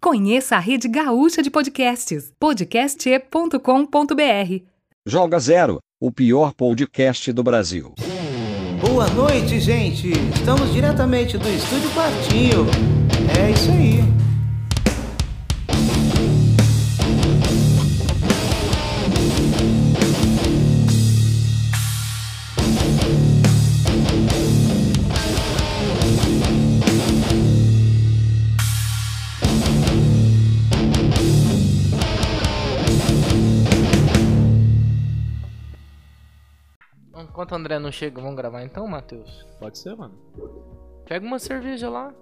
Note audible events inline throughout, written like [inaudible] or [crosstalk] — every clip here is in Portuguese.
Conheça a rede gaúcha de podcasts, podcast.com.br. Joga Zero, o pior podcast do Brasil. Boa noite, gente! Estamos diretamente do Estúdio Quartinho. É isso aí. Enquanto o André não chega, vamos gravar então, Matheus? Pode ser, mano. Pega uma cerveja lá.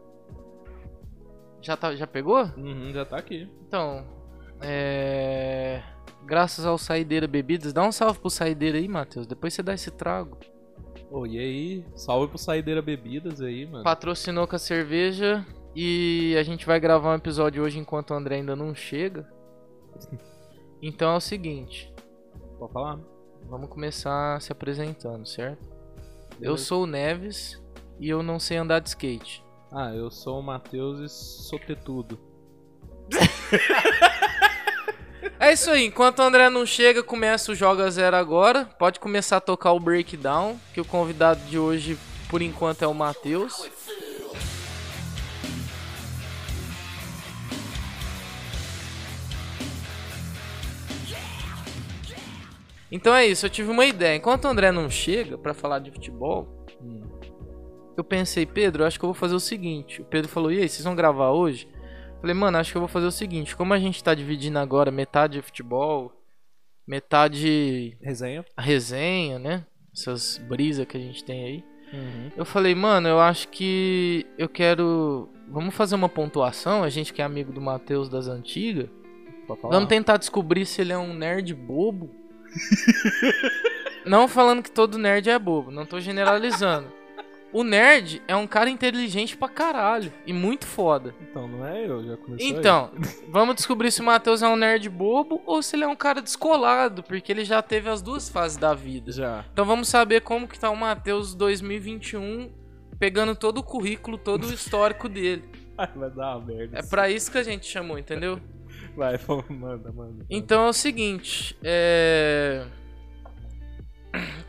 Já, tá, já pegou? Uhum, já tá aqui. Então, é... Graças ao Saideira Bebidas, dá um salve pro Saideira aí, Matheus. Depois você dá esse trago. Ô, e aí? Salve pro Saideira Bebidas aí, mano. Patrocinou com a cerveja e a gente vai gravar um episódio hoje enquanto o André ainda não chega. [laughs] Então é o seguinte, Pode falar? Vamos começar se apresentando, certo? Eu sou o Neves e eu não sei andar de skate. Ah, eu sou o Matheus e sou ter tudo. [laughs] É isso aí, enquanto o André não chega, começa o Joga Zero agora. Pode começar a tocar o breakdown, que o convidado de hoje, por enquanto, é o Matheus. Então é isso, eu tive uma ideia. Enquanto o André não chega pra falar de futebol, Hum. eu pensei, Pedro, eu acho que eu vou fazer o seguinte. O Pedro falou, e aí, vocês vão gravar hoje? Falei, mano, acho que eu vou fazer o seguinte. Como a gente tá dividindo agora metade futebol, metade Resenha? a resenha, né? Essas brisas que a gente tem aí. Uhum. Eu falei, mano, eu acho que eu quero. Vamos fazer uma pontuação. A gente que é amigo do Matheus das antigas. Vamos tentar descobrir se ele é um nerd bobo. Não falando que todo nerd é bobo, não tô generalizando. O nerd é um cara inteligente pra caralho e muito foda. Então, não é eu, já aí. Então, [laughs] vamos descobrir se o Matheus é um nerd bobo ou se ele é um cara descolado, porque ele já teve as duas fases da vida. Já. Então vamos saber como que tá o Matheus 2021, pegando todo o currículo, todo o histórico dele. [laughs] Ai, vai dar uma merda. É pra isso que a gente chamou, entendeu? Vai, [laughs] pô, manda, manda. Então é o seguinte, é...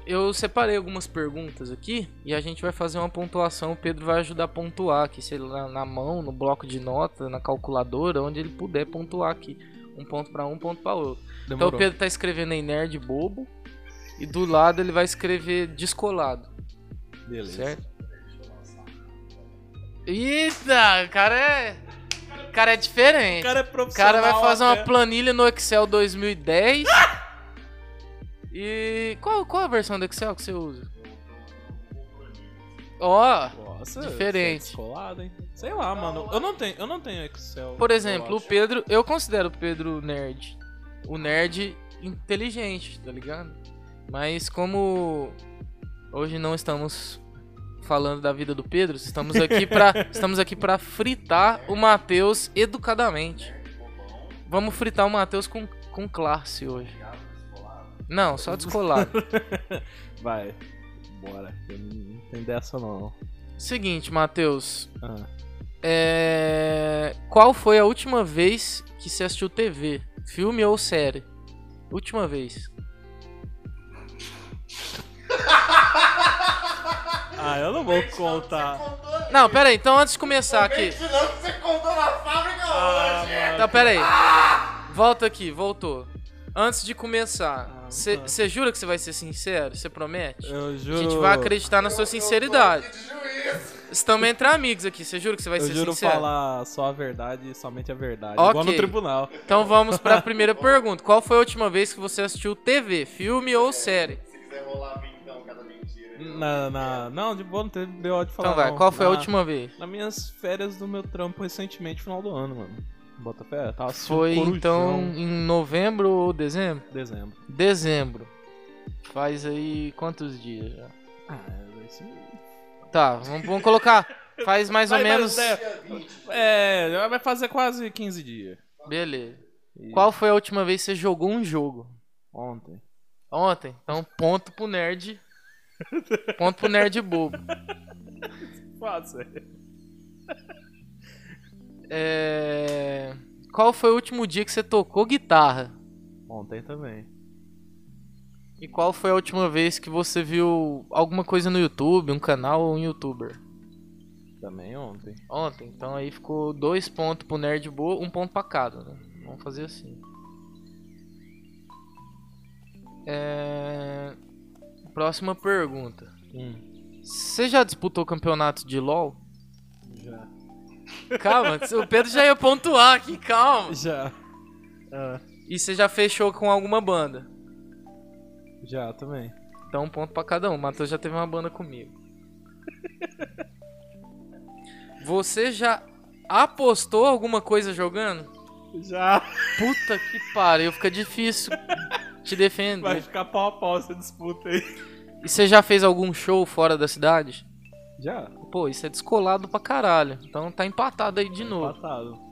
Eu separei algumas perguntas aqui e a gente vai fazer uma pontuação. O Pedro vai ajudar a pontuar aqui, sei lá, na mão, no bloco de nota, na calculadora, onde ele puder pontuar aqui. Um ponto pra um, um ponto pra outro. Então Demorou. o Pedro tá escrevendo aí nerd bobo e do lado ele vai escrever descolado, Beleza. certo? Eita, o cara é. O cara é diferente. O cara é O profissional. cara vai fazer uma planilha no Excel 2010. E qual, qual a versão do Excel que você usa? Ó, Nossa, Diferente. é descolado, hein? Sei lá, mano. Eu não tenho, eu não tenho Excel. por exemplo, o. Pedro, eu considero o Pedro nerd. O nerd inteligente, tá ligado? Mas como hoje não estamos falando da vida do Pedro, estamos aqui pra, [laughs] estamos aqui para fritar o Matheus educadamente. Vamos fritar o Matheus com, com classe hoje. Não, só descolado. [laughs] Vai. Bora. Eu não tenho dessa, não. Seguinte, Matheus. Ah. É... Qual foi a última vez que você assistiu TV? Filme ou série? Última vez. [laughs] Ah, eu não vou contar. Não, pera aí. Então antes de começar aqui. Ah, mano. Então, pera aí. Volta aqui, voltou. Antes de começar, Ah, você jura que você vai ser sincero? Você promete? Eu A juro. gente vai acreditar na sua sinceridade. Estamos entre amigos aqui. Você jura que você vai Eu ser juro sincero? falar só a verdade e somente a verdade. Ok. Igual no tribunal. Então vamos para a [laughs] primeira pergunta. Qual foi a última vez que você assistiu TV, filme ou série? Na, na, não, de boa, não teve B.O. de falar. Então vai, não. qual foi a Na- última vez? Nas minhas férias do meu trampo recentemente, final do ano, mano. Bota fé, tava assistindo Foi Corujão, então em novembro ou dezembro? Dezembro. Dezembro. Faz aí quantos dias já? Ah, aí. Tá, vamos, vamos colocar. Faz mais ou Vai, menos. mas É, é, vai fazer quase 15 dias. Beleza. E Qual foi a última vez que você jogou um jogo? Ontem. Ontem. Então, ponto pro nerd. Ponto pro nerd bobo. Fácil. É... qual foi o último dia que você tocou guitarra? Ontem também. E qual foi a última vez que você viu alguma coisa no YouTube, um canal ou um youtuber? Também ontem. Ontem, então aí ficou dois pontos pro Nerd Boa, um ponto pra cada, né? Vamos fazer assim. É... Próxima pergunta. Hum, Você já disputou campeonato de LoL? já. Calma, o Pedro já ia pontuar aqui, calma. Já. Ah, E você já fechou com alguma banda? já também. Então um ponto pra cada um. O Matheus já teve uma banda comigo. Você já apostou alguma coisa jogando? Já. Puta que pariu, fica difícil te defender. Vai ficar pau a pau essa disputa aí. E você já fez algum show fora da cidade? Já. Pô, isso é descolado pra caralho. Então tá empatado aí de novo. Empatado.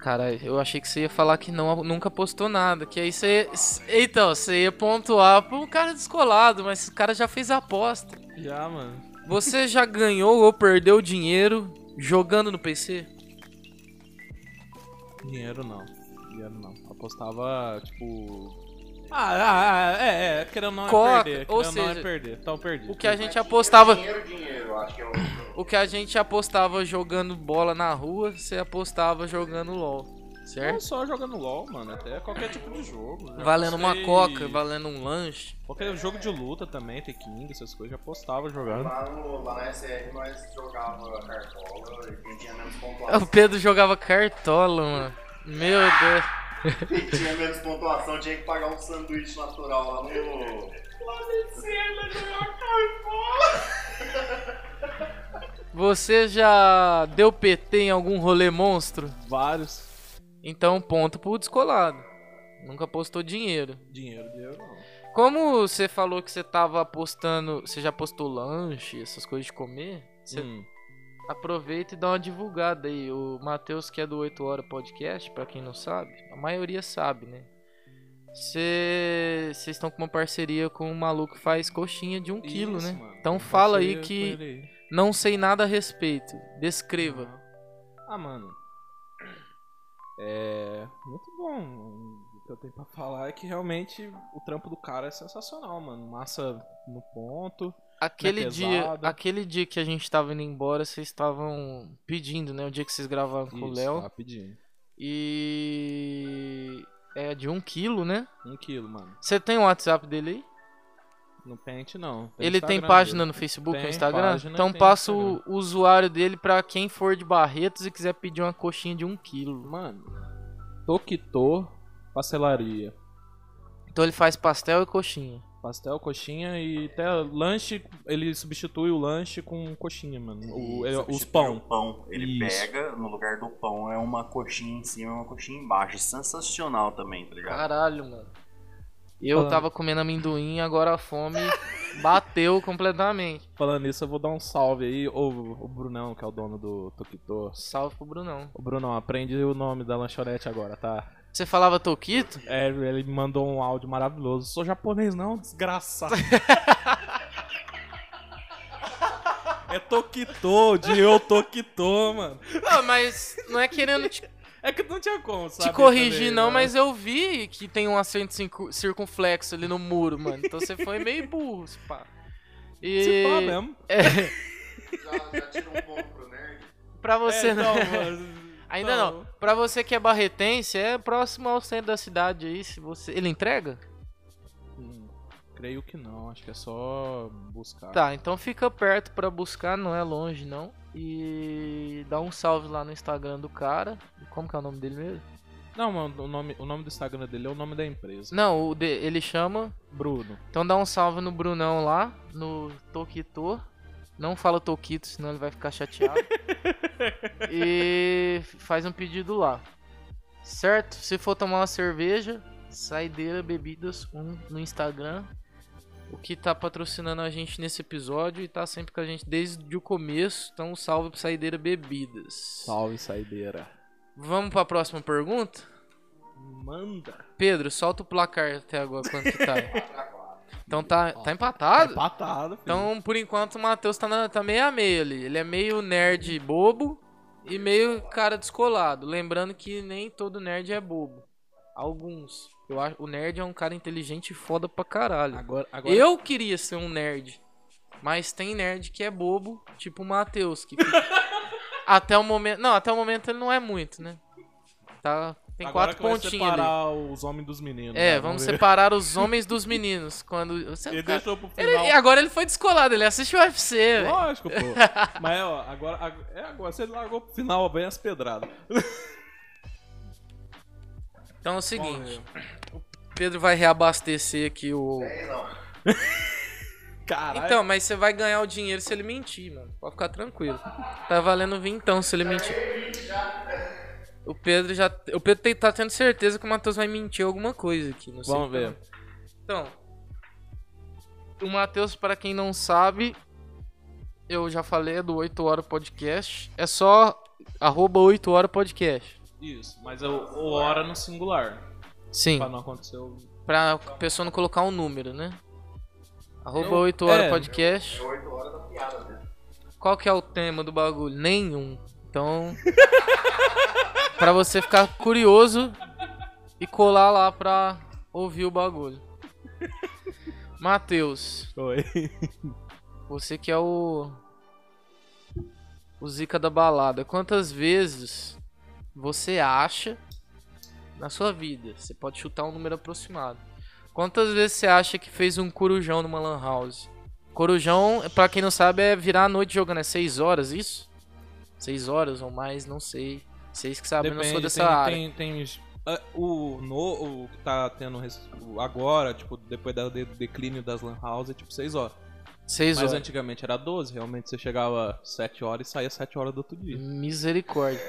Cara, eu achei que você ia falar que não, nunca postou nada. Que aí você. Então, você ia pontuar pra um cara descolado, mas o cara já fez a aposta. Já, mano. Você já ganhou ou perdeu dinheiro jogando no PC? Dinheiro não. Dinheiro não. Apostava, tipo. Ah, ah, ah, é, é. Querendo não Coca, é perder. ou Querendo não é seja, perder. Então perdi. O que a gente apostava. Dinheiro, dinheiro, eu acho que é o. [coughs] O que a gente apostava jogando bola na rua, você apostava jogando LOL. Não Certo? só jogando LOL, mano. Até qualquer tipo de jogo. Já Valendo uma coca, valendo um lanche. Qualquer jogo de luta também, T-King, essas coisas, já apostava jogando. Lá, no, lá na SR nós jogava cartola e quem tinha menos pontuação. O Pedro jogava cartola, mano. Meu Deus. Quem tinha menos pontuação tinha que pagar um sanduíche natural lá no. Você já deu PT em algum rolê monstro? Vários. Então, ponto pro descolado. Nunca apostou dinheiro. Dinheiro, dinheiro não. Como você falou que você tava apostando. Você já postou lanche, essas coisas de comer? Você Hum. Aproveita e dá uma divulgada aí. O Matheus, que é do 8 Hora Podcast, pra quem não sabe, a maioria sabe, né? Vocês estão com uma parceria com um maluco que faz coxinha de um quilo, Isso, né? mano. Então fala aí que aí. não sei nada a respeito. Descreva. Ah, mano. É. Muito bom. O que eu tenho pra falar é que realmente o trampo do cara é sensacional, mano. Massa no ponto. Aquele Não é dia, aquele dia que a gente tava indo embora, vocês estavam pedindo, né? O dia que vocês gravaram com o Isso, Léo. rapidinho. E é de um quilo, né? Um quilo, mano. Você tem o WhatsApp dele aí? No Paint, não. Ele tem Instagram página dele. no Facebook, Tem no Instagram? página, então tem passa Instagram. o usuário dele pra quem for de Barretos e quiser pedir uma coxinha de um quilo. Mano. Toquitô, pastelaria. Então ele faz pastel e coxinha. Pastel, coxinha e até lanche, ele substitui o lanche com coxinha, mano. O, ele- os Substitui pão. o pão. Ele Isso. pega, no lugar do pão é uma coxinha em cima e uma coxinha embaixo. Sensacional também, tá ligado? Caralho, mano. Eu Falando. tava comendo amendoim, agora a fome [laughs] bateu completamente. Falando nisso, eu vou dar um salve aí. O, o Brunão, que é o dono do Toquitô. Salve pro Brunão. Ô Brunão, aprende o nome da lanchonete agora, tá? Você falava Toquito? É, ele me mandou um áudio maravilhoso. Sou japonês não, desgraçado. é Tokito, de eu Tokito, mano. Não, mas não é querendo te, É que não tinha como, sabe? te corrigir, também, não, né? mas eu vi que tem um acento circu- circunflexo ali no muro, mano. Então você foi meio burro, se pá. E Se pá mesmo. É, Já, já tira um ponto pro nerd. pra você É, não. então, mano, Ainda então, não. Pra você que é barretense, é próximo ao centro da cidade aí, se você. Ele entrega? hum, creio que não, acho que é só buscar. Tá, então fica perto pra buscar, não é longe não. E dá um salve lá no Instagram do cara. Como que é o nome dele mesmo? Não, mano, o nome, o nome do Instagram dele é o nome da empresa. Não, o de- ele chama. Bruno. Então dá um salve no Brunão lá, no Toquito. Não fala Toquito, senão ele vai ficar chateado. [laughs] e faz um pedido lá. Certo? Se for tomar uma cerveja, Saideira Bebidas 1 no Instagram. O que tá patrocinando a gente nesse episódio e tá sempre com a gente desde o começo. Então salve pro Saideira Bebidas. Salve, saideira. Vamos pra próxima pergunta? Manda. Pedro, solta o placar até agora quanto que tá. [laughs] Então tá, tá empatado? Empatado, filho. Então, por enquanto, o Matheus tá, na, tá meio a meio ali. Ele é meio nerd bobo e meio cara descolado. Lembrando que nem todo nerd é bobo. Alguns. Eu acho, o nerd é um cara inteligente e foda pra caralho. Agora, agora Eu queria ser um nerd. Mas tem nerd que é bobo, tipo o Matheus, que [laughs] até o momento. Não, até o momento ele não é muito, né? Tá. Tem agora quatro pontinhos ali. separar os homens dos meninos. É, né? vamos separar os homens dos meninos. Quando. Você, Ele cara, deixou pro ele- final. e agora ele foi descolado, ele assiste o UFC. Lógico, pô. [laughs] Mas, ó, agora, ag- é agora. Você largou pro final, vem as pedradas. [laughs] Então é o seguinte. O Pedro vai reabastecer aqui o. [laughs] Caralho. Então, mas você vai ganhar o dinheiro se ele mentir, mano. Pode ficar tranquilo. Tá valendo vintão se ele mentir. O Pedro já. O Pedro tem- tá tendo certeza que o Matheus vai mentir alguma coisa aqui. Não sei Vamos como. ver. Então. O Matheus, para quem não sabe, eu já falei é do 8 Hora Podcast. É só arroba 8 Hora Podcast. Isso, mas o, o hora no singular. Sim. Pra não acontecer o. Pra pessoa não colocar um número, né? Arroba Eu- 8 Hora é. Podcast. É 8 horas da piada, né? Qual que é o tema do bagulho? Nenhum. Então. [laughs] pra você ficar curioso e colar lá pra ouvir o bagulho. Matheus, Oi. você que é o. O Zica da balada. Quantas vezes você acha na sua vida? Você pode chutar um número aproximado. Quantas vezes você acha que fez um corujão numa Lan House? Corujão, pra quem não sabe, é virar a noite jogando. É 6 horas isso? 6 horas ou mais, não sei. Vocês que sabem, eu não sou dessa tem, área. Tem, tem, ah, o, no, o que tá tendo agora, tipo, depois do de- declínio das Lan House, é tipo 6 horas. 6 Mas horas. antigamente era 12, realmente você chegava 7 horas e saía 7 horas do outro dia. Misericórdia.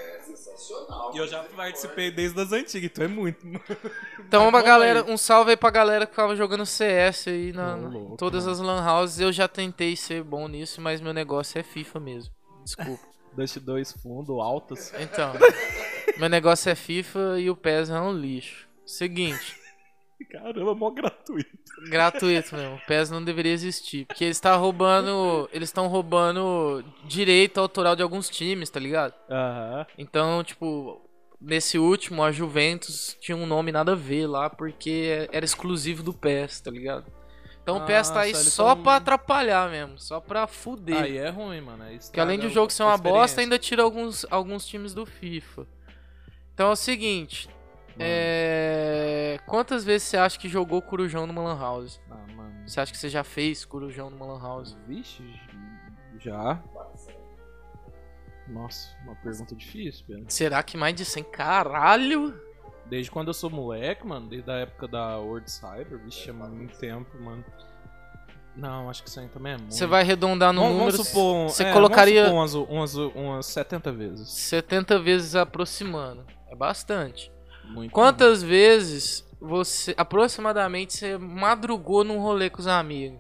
E eu já participei desde as antigas, então é muito. Então, uma Vamos galera, um salve aí pra galera que ficava jogando CS aí na, na- louco, em todas as lan houses. Eu já tentei ser bom nisso, mas meu negócio é FIFA mesmo. Desculpa. [laughs] Dust 2 fundo, altas. Então, meu negócio é FIFA e o PES é um lixo. Seguinte, Caramba, mó gratuito. gratuito mesmo. O PES não deveria existir, porque eles estão roubando, eles estão roubando direito autoral de alguns times, tá ligado? Aham. Então, tipo, nesse último, a Juventus tinha um nome nada a ver lá, porque era exclusivo do PES, tá ligado? Então o PES tá aí só tão- pra atrapalhar mesmo, só pra fuder. Aí é ruim, mano. Aí Porque além de o jogo ser a uma bosta, ainda tira alguns, alguns times do FIFA. Então é o seguinte. É... Quantas vezes você acha que jogou Corujão numa Lan House? Ah, mano. Você acha que você já fez Corujão numa Lan House? Vixe, já. Nossa, uma pergunta difícil, Pedro. Será que mais de 100? Caralho! Desde quando eu sou moleque, mano, desde a época da World Cyber, vixe, é muito tempo, mano. Não, acho que isso aí também é muito. Você vai arredondar no vamos, número. vamos supor, um- você é, colocaria vamos supor umas, umas, umas 70 vezes. 70 vezes aproximando. É bastante. Muito. Quantas vezes você, aproximadamente, você madrugou num rolê com os amigos?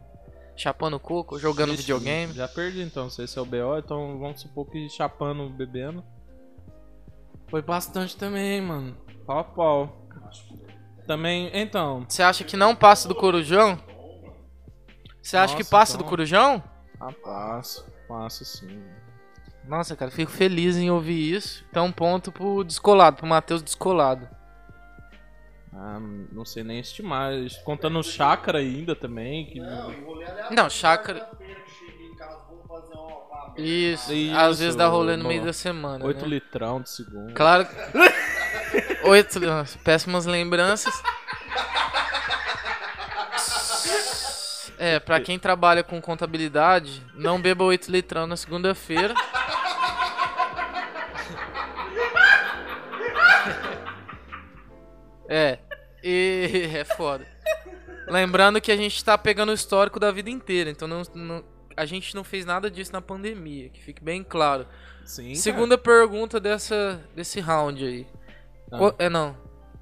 Chapando coco, jogando Vixe, videogame? Já perdi então, se esse é o BO, então vamos supor que chapando, bebendo. Foi bastante também, mano. Pau a pau. Também, então. Você acha que não passa do Corujão? Você acha que passa então- do Corujão? Ah, passo. Passo sim. Nossa, cara, fico feliz em ouvir isso. Então, ponto pro descolado, pro Matheus descolado. Ah, não sei nem estimar. Contando o chácara ainda também. Que... Não, chácara. Isso, Isso, às vezes dá rolê no no- meio da semana. 8 né? litrão de segundo. Claro. [laughs] Oito. Péssimas lembranças. É, pra quem trabalha com contabilidade, não beba 8 litrão na segunda-feira. É, e é foda. Lembrando que a gente tá pegando o histórico da vida inteira, então não, não- a gente não fez nada disso na pandemia, que fique bem claro. Sim. cara. Segunda pergunta dessa, desse round aí. Ah. Qu- É não.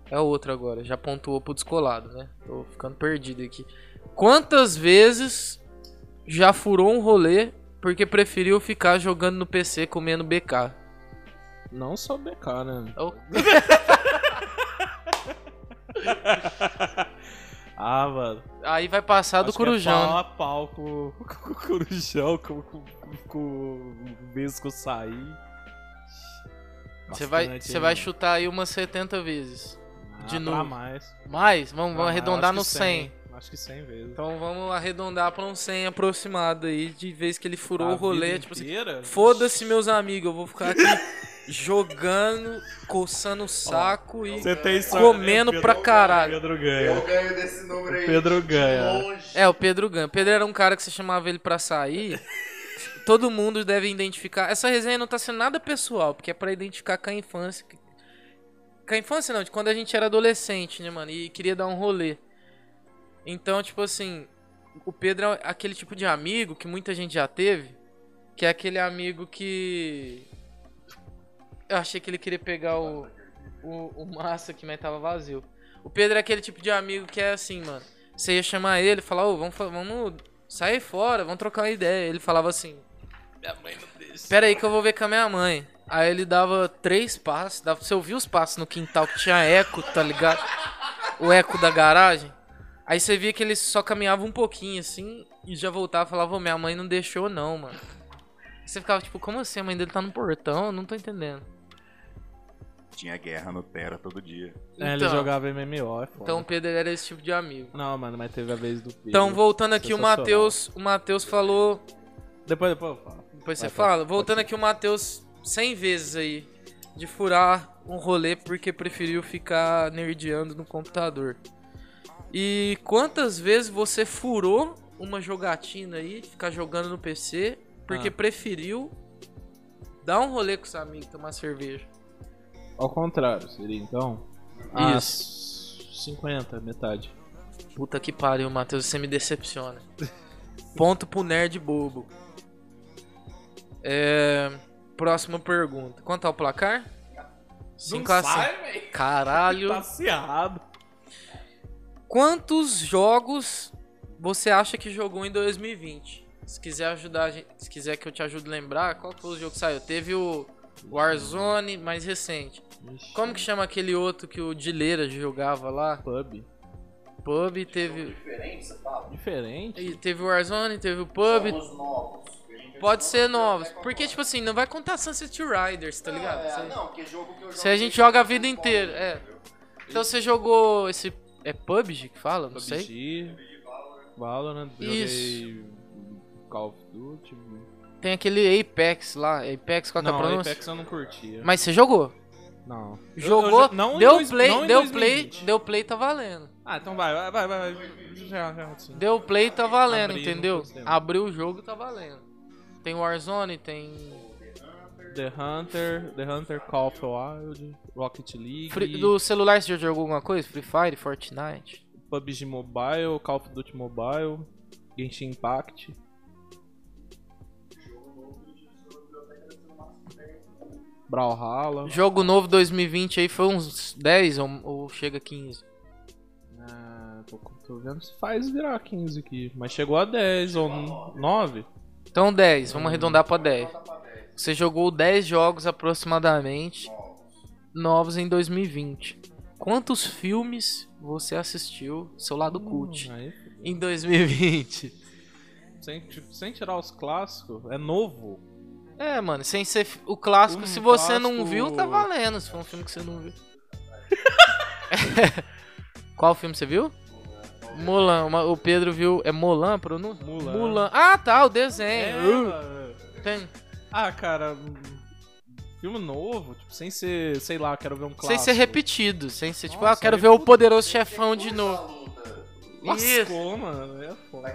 É outra agora. Já pontuou pro descolado, né? Tô ficando perdido aqui. Quantas vezes já furou um rolê porque preferiu ficar jogando no PC comendo BK? Não só BK, né? Oh, [laughs] ah, mano. Aí vai passar do Acho que É Corujão. pau né? a pau com, [laughs] com o Corujão, com, com, com o mês que eu saí. Você vai, você vai chutar aí umas 70 vezes. Ah, de pra novo. mais. Mais? Vamos, vamos Ah, arredondar eu no acho que 100. Acho que 100 vezes. Então vamos arredondar pra um 100 aproximado aí, de vez que ele furou A o rolê. Tipo assim, foda-se meus amigos, eu vou ficar aqui [laughs] jogando, coçando o saco e... Você tem sorte. Comendo Pedro- pra caralho. Pedro ganha. ganho desse número aí, Pedro de ganha. longe. É, o Pedro Gan. Pedro era um cara que você chamava ele pra sair. Todo mundo deve identificar. Essa resenha não tá sendo nada pessoal, porque é pra identificar com a infância. Com a infância não, de quando a gente era adolescente, né, mano? E queria dar um rolê. Então, tipo assim, o Pedro é aquele tipo de amigo que muita gente já teve. Que é aquele amigo que. Eu achei que ele queria pegar o, o, o massa aqui, mas tava vazio. O Pedro é aquele tipo de amigo que é assim, mano. Você ia chamar ele falar, ô, vamos, fa- vamos sair fora, vamos trocar uma ideia. Ele falava assim, Minha mãe não deixa. espera aí que eu vou ver com a minha mãe. Aí ele dava três passos, dava pra você ouvir os passos no quintal que tinha eco, tá ligado? O eco da garagem. Aí você via que ele só caminhava um pouquinho assim e já voltava e falava, ô, minha mãe não deixou não, mano. Você ficava tipo, como assim? A mãe dele tá no portão? Eu não tô entendendo. Tinha guerra no Terra todo dia. É, ele Então. jogava MMO, é foda. Então o Pedro era esse tipo de amigo. Não, mano, mas teve a vez do Pedro. Então, voltando aqui, o Sensacional. Matheus, o Matheus falou Depois, depois eu falo. Depois você fala. Voltando aqui, o Matheus 100 vezes aí de furar um rolê porque preferiu ficar nerdeando no computador. E quantas vezes você furou uma jogatina aí, ficar jogando no PC, porque Ah. preferiu dar um rolê com os amigos, tomar cerveja? Ao contrário, seria então? Isso. Isso. 50, metade. Puta que pariu, Matheus, você me decepciona. Ponto pro nerd bobo. É... Próxima pergunta. Quanto tá o placar? 5 a 5. velho. Caralho. [laughs] Tá acirrado. Quantos jogos você acha que jogou em 2020? Se quiser ajudar, gente- se quiser que eu te ajude a lembrar, qual foi o jogo que saiu? Teve o Warzone mais recente. Ixi, Como que chama aquele outro que o Dileira jogava lá? Pub. Pub, teve Diferente? e teve o Warzone, teve o Pub. Pode ser novos. Porque, tipo assim, não vai contar Sunset Riders, tá ligado? Se- não, porque jogo que eu Se a gente joga a vida inteira, é. Então você jogou esse. É PUBG que fala? Não sei. PUBG, Valorant, Isso. joguei Call of Duty. Tem aquele Apex lá. Apex, qual que é a Não, pronúncia? Apex eu não curtia. Mas você jogou? Não. Eu- Jogou? eu já- não deu dois- play, não deu 2020. play, deu play tá valendo. Ah, então vai, vai, vai, vai. vai. Já, já, assim. Deu play tá valendo, Abri, entendeu? Abriu o jogo tá valendo. Tem Warzone, tem The Hunter, The Hunter, Call of Wild, Rocket League, Free- do celular você já jogou alguma coisa? Free Fire, Fortnite? PUBG Mobile, Call of Duty Mobile, Genshin Impact. Brawlhalla. Jogo novo 2020 aí foi uns 10 ou, ou chega a 15? Ah, tô, tô vendo se faz virar 15 aqui. Mas chegou a 10 ou 9. Então 10, vamos arredondar pra 10. Você jogou 10 jogos aproximadamente novos em 2020. Quantos filmes você assistiu, seu lado cult, Aí, em 2020? sem, sem tirar os clássicos, é novo. É, mano, sem ser o clássico, Um se você não clássico- viu, tá valendo. Se for um filme que você não viu. [laughs] [laughs] Qual filme você viu? Mulan. Uma- O Pedro viu. É Mulan a pronúncia? Mulan. Mulan. Ah, tá, o É, desenho. Uh, mano. tem. Ah, cara, filme novo, tipo, sem ser, sei lá, quero ver um clássico. Sem ser repetido. Sem ser tipo, Nossa, ah, quero aí ver o poderoso chefão de novo. Lascou, mano, é foda.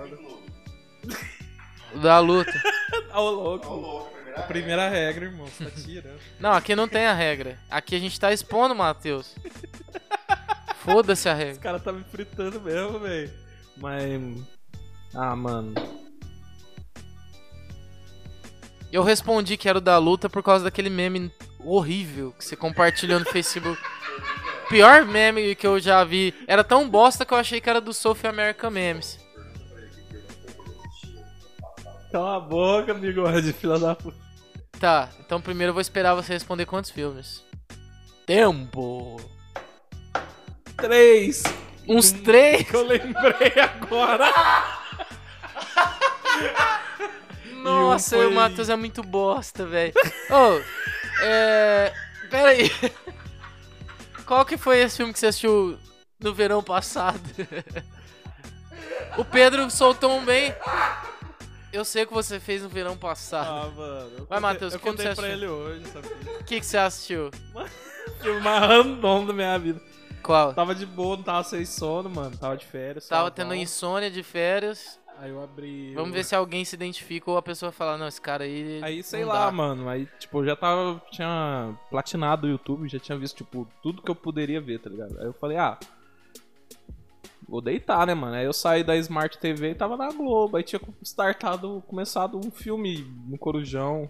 Da luta. [laughs] Tá ô louco. A primeira regra, irmão, você tá tirando. Não, aqui não tem a regra. Aqui a gente tá expondo, Matheus. [laughs] Foda-se a Esse regra. cara tá me fritando mesmo, velho. Mas. Ah, mano. Eu respondi que era o da luta por causa daquele meme horrível que você compartilhou no Facebook. Pior meme que eu já vi. Era tão bosta que eu achei que era do Sophie American Memes. Cala a boca, bigode, fila da puta. Tá, então primeiro eu vou esperar você responder quantos filmes. Tempo. Três! Uns três? Que eu lembrei agora! [laughs] Nossa, foi- o Matheus é muito bosta, velho. Ô, é. Pera aí. Qual que foi esse filme que você assistiu no verão passado? o Pedro soltou um bem. Eu sei o que você fez no verão passado. Ah, mano. eu Vai, contei- Matheus, Eu como contei você pra achou? ele hoje, sabe? O que, que você assistiu? [laughs] Filme mais random da minha vida. Qual? Tava de boa, não tava sem sono, mano. Tava de férias. Tava tendo insônia de férias. Aí eu abri. Vamos ver se alguém se identifica ou a pessoa fala, não, esse cara aí. Aí, sei não lá, dá. mano. Aí, tipo, eu já tava. Tinha platinado o YouTube, já tinha visto, tipo, tudo que eu poderia ver, tá ligado? Aí eu falei, ah. Vou deitar, né, mano? Aí eu saí da Smart TV e tava na Globo. Aí tinha startado, começado um filme no Corujão.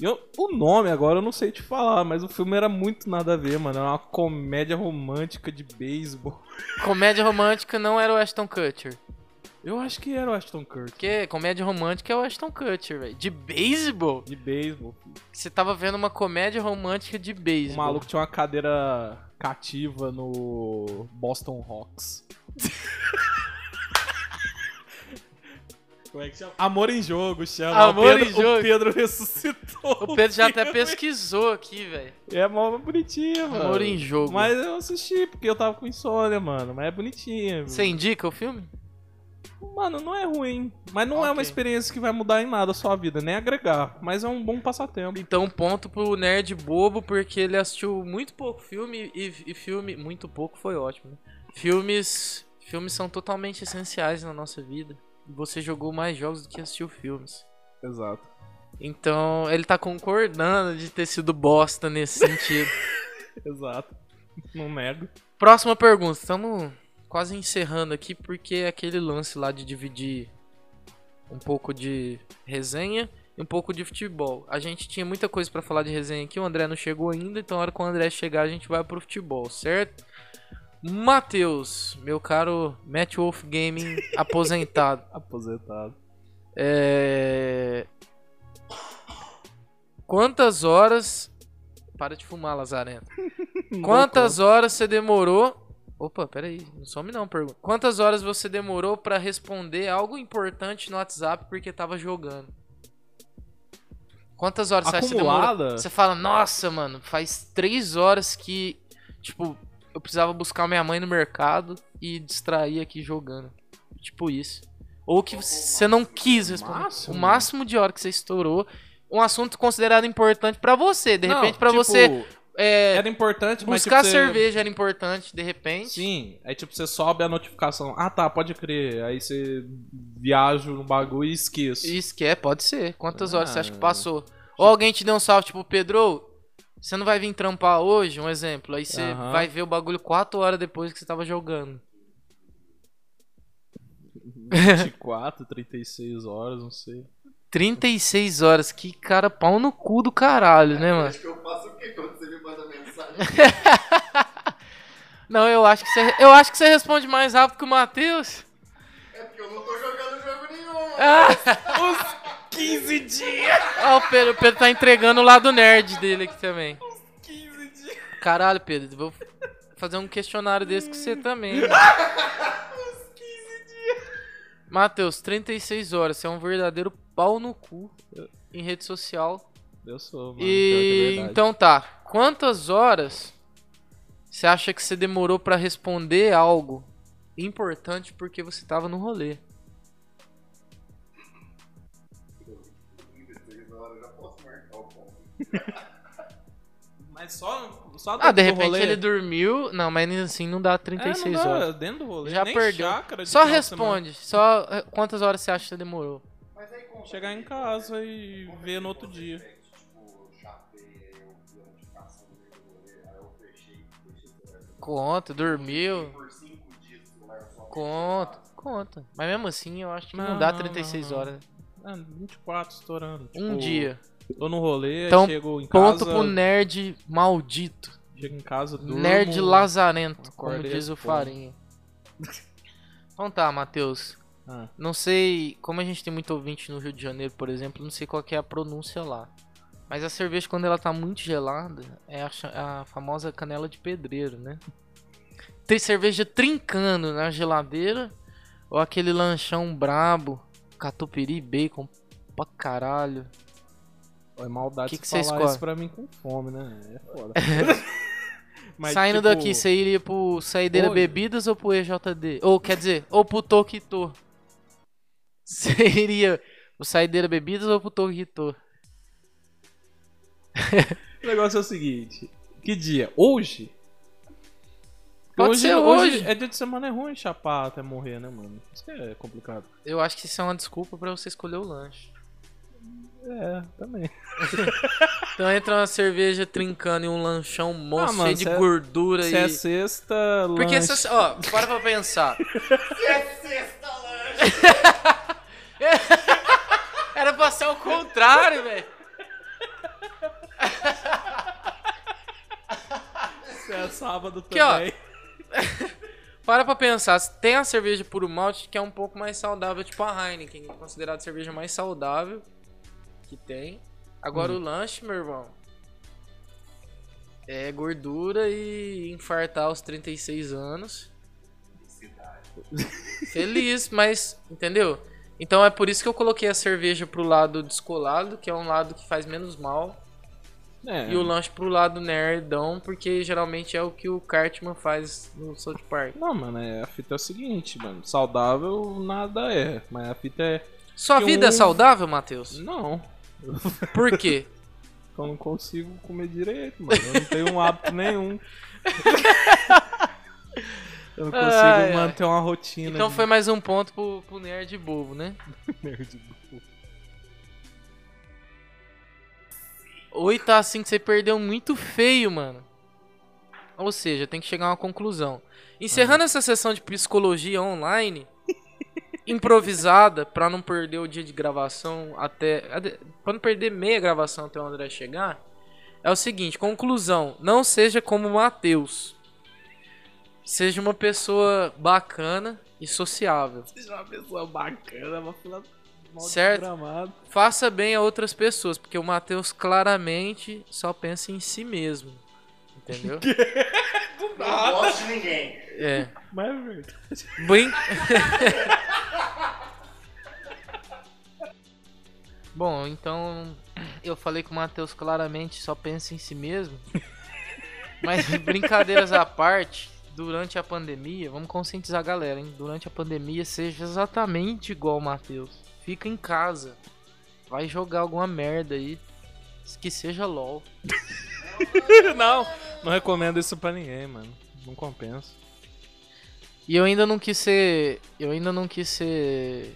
Eu- o nome agora eu não sei te falar, mas o filme era muito nada a ver, mano. Era uma comédia romântica de beisebol. Comédia romântica não era o Ashton Kutcher. Eu acho que era o Ashton Kutcher. Porque comédia romântica é o Ashton Kutcher, velho. De beisebol? De beisebol. Você tava vendo uma comédia romântica de O beisebol. maluco tinha uma cadeira cativa no Boston Hawks. [laughs] Como é que chama? Amor em Jogo chama. Amor o Pedro, em Jogo. O Pedro ressuscitou. O Pedro já até pesquisou aqui, velho. É mó bonitinha, mano. Amor em jogo. Mas eu assisti porque eu tava com insônia, mano. Mas é bonitinha. Você indica o filme? Mano, não é ruim. Mas não é uma experiência que vai mudar em nada a sua vida, nem agregar. Mas é um bom passatempo. Então, ponto pro nerd bobo, porque ele assistiu muito pouco filme e, e filme. Muito pouco foi ótimo. né? Filmes. Filmes são totalmente essenciais na nossa vida. Você jogou mais jogos do que assistiu filmes. Exato. Então, ele tá concordando de ter sido bosta nesse sentido. [laughs] Exato. Não nego. Próxima pergunta. Estamos quase encerrando aqui porque é aquele lance lá de dividir um pouco de resenha e um pouco de futebol. A gente tinha muita coisa pra falar de resenha aqui, o André não chegou ainda, então na hora que o André chegar a gente vai pro futebol, certo? Matheus, meu caro Matt Wolf Gaming [laughs] aposentado. Aposentado. É... Quantas horas. Para de fumar, Lazarento. [laughs] Quantas horas você demorou. Opa, peraí, não some não, pergunta. Quantas horas você demorou pra responder algo importante no WhatsApp porque tava jogando? Quantas horas você acha que você demorou? Acumulada? Você fala, nossa, mano, faz três horas que, tipo, eu precisava buscar minha mãe no mercado e distrair aqui jogando. Tipo isso. Ou que você não quis responder. máximo? O máximo de hora que você estourou. Um assunto considerado importante pra você. De Não, repente, pra tipo, você é, Era importante, mas buscar tipo, você- cerveja era importante, de repente. Sim, aí tipo, você sobe a notificação. Ah tá, pode crer. Aí você viaja no bagulho e esqueço. Isso que é, pode ser. Quantas horas você acha que Ah. passou? Ou alguém te deu um salve, tipo, Pedro, você não vai vir trampar hoje? Um exemplo. Aí você Aham. vai ver o bagulho 4 horas depois que você tava jogando. 24, 36 horas, não sei. 36 horas, que cara pau no cu do caralho, né, mano? Acho que eu faço o quê quando você me manda mensagem? [laughs] Não, eu acho que você, eu acho que você responde mais rápido que o Matheus. é porque eu não tô jogando jogo nenhum. Ah, [laughs] 15 dias! ó, o Pedro, o Pedro tá entregando o lado nerd dele aqui também. Caralho, Pedro, vou fazer um questionário desse com você também. mano. Matheus, 36 horas, você é um verdadeiro pau no cu em rede social. Eu sou, mano. é E verdade. então tá, quantas horas você acha que você demorou pra responder algo importante porque você tava no rolê? Mas só, só Ah, de repente rolê? ele dormiu. Não, mas assim não dá É, 36 não dá, horas. dentro do rolê. Já nem perdeu. Só responde. Só eh, quantas horas você acha que você demorou? Chegar em casa e ver no outro dia. Conta, dormiu. Conta, conta. Mas mesmo assim eu acho que não, Não, dá não, 36 não, não. horas. Ah, 24 estourando. Um Tipo, dia. Tô no rolê, Então, chego em Ponto casa. pro nerd maldito. Chego em casa, durmo. Nerd lazarento, como diz o. Farinha. então tá, Matheus. Ah. Não sei, como a gente tem muito ouvinte no Rio de Janeiro, por exemplo, não sei qual é a pronúncia lá. Mas a cerveja, quando ela tá muito gelada, é a, a famosa canela de pedreiro, né? Tem cerveja trincando na geladeira, ou aquele lanchão brabo, catupiry, bacon pra caralho. É maldade Que que você falar escolhe? isso pra mim com fome, né? É foda. [laughs] Mas, Saindo tipo, daqui, você iria pro Saideira Hoje- Bebidas ou pro EJD? Ou, quer dizer, ou pro Tokito? [laughs] Você iria pro Saideira Bebidas ou pro Tokito? [laughs] O negócio é o seguinte: que dia? Hoje? Pode ser hoje. É dia de semana, é ruim chapar até morrer, né, mano? Isso que é complicado. Eu acho que isso é uma desculpa pra você escolher o lanche. É, também. [laughs] Então entra uma cerveja trincando e um lanchão monstro Ah, mano, cheio de se é- gordura Se e... é sexta, Porque lanche... essa... Ó, para pra pensar. [laughs] [laughs] Era pra ser o contrário, velho. Se é sábado Aqui, ó. também. Para pra pensar, tem a cerveja puro malte que é um pouco mais saudável, tipo a Heineken, considerada a cerveja mais saudável que tem. Agora Hum. o lanche, meu irmão, é gordura e infartar aos 36 anos. Feliz, mas entendeu? Então é por isso que eu coloquei a cerveja pro lado descolado, que é um lado que faz menos mal, É, e o lanche pro lado nerdão, porque geralmente é o que o Cartman faz no South Park. Não, mano, é, a fita é o seguinte, mano. Saudável nada é, mas a fita é. Sua vida é um- saudável, Matheus? Não. [laughs] Por quê? Eu não consigo comer direito, mano. Eu não tenho um hábito nenhum. Eu não consigo Ai, ai. manter uma rotina. Então de foi mais um ponto pro, pro nerd bobo, né? [laughs] nerd. Oi, tá assim que você perdeu muito feio, mano. Ou seja, tem que chegar a uma conclusão. Encerrando essa sessão de psicologia online, improvisada, pra não perder o dia de gravação até. Pra não perder meia gravação até o André chegar, é o seguinte: conclusão, não seja como o Matheus. Seja uma pessoa bacana e sociável. Seja uma pessoa bacana, uma fila Certo. desgramada. Faça bem a outras pessoas, porque o Matheus claramente só pensa em si mesmo. Entendeu? [laughs] Não gosto de ninguém. É. Mas é verdade. Bem... Bom, então eu falei que o Matheus claramente só pensa em si mesmo. Mas [laughs] brincadeiras à parte, durante a pandemia, vamos conscientizar a galera, hein? Durante a pandemia, seja exatamente igual o Matheus. Fica em casa. Vai jogar alguma merda aí. Que seja LOL. [laughs] não, não recomendo isso pra ninguém, mano. Não compensa. E eu ainda não quis ser. Eu ainda não quis ser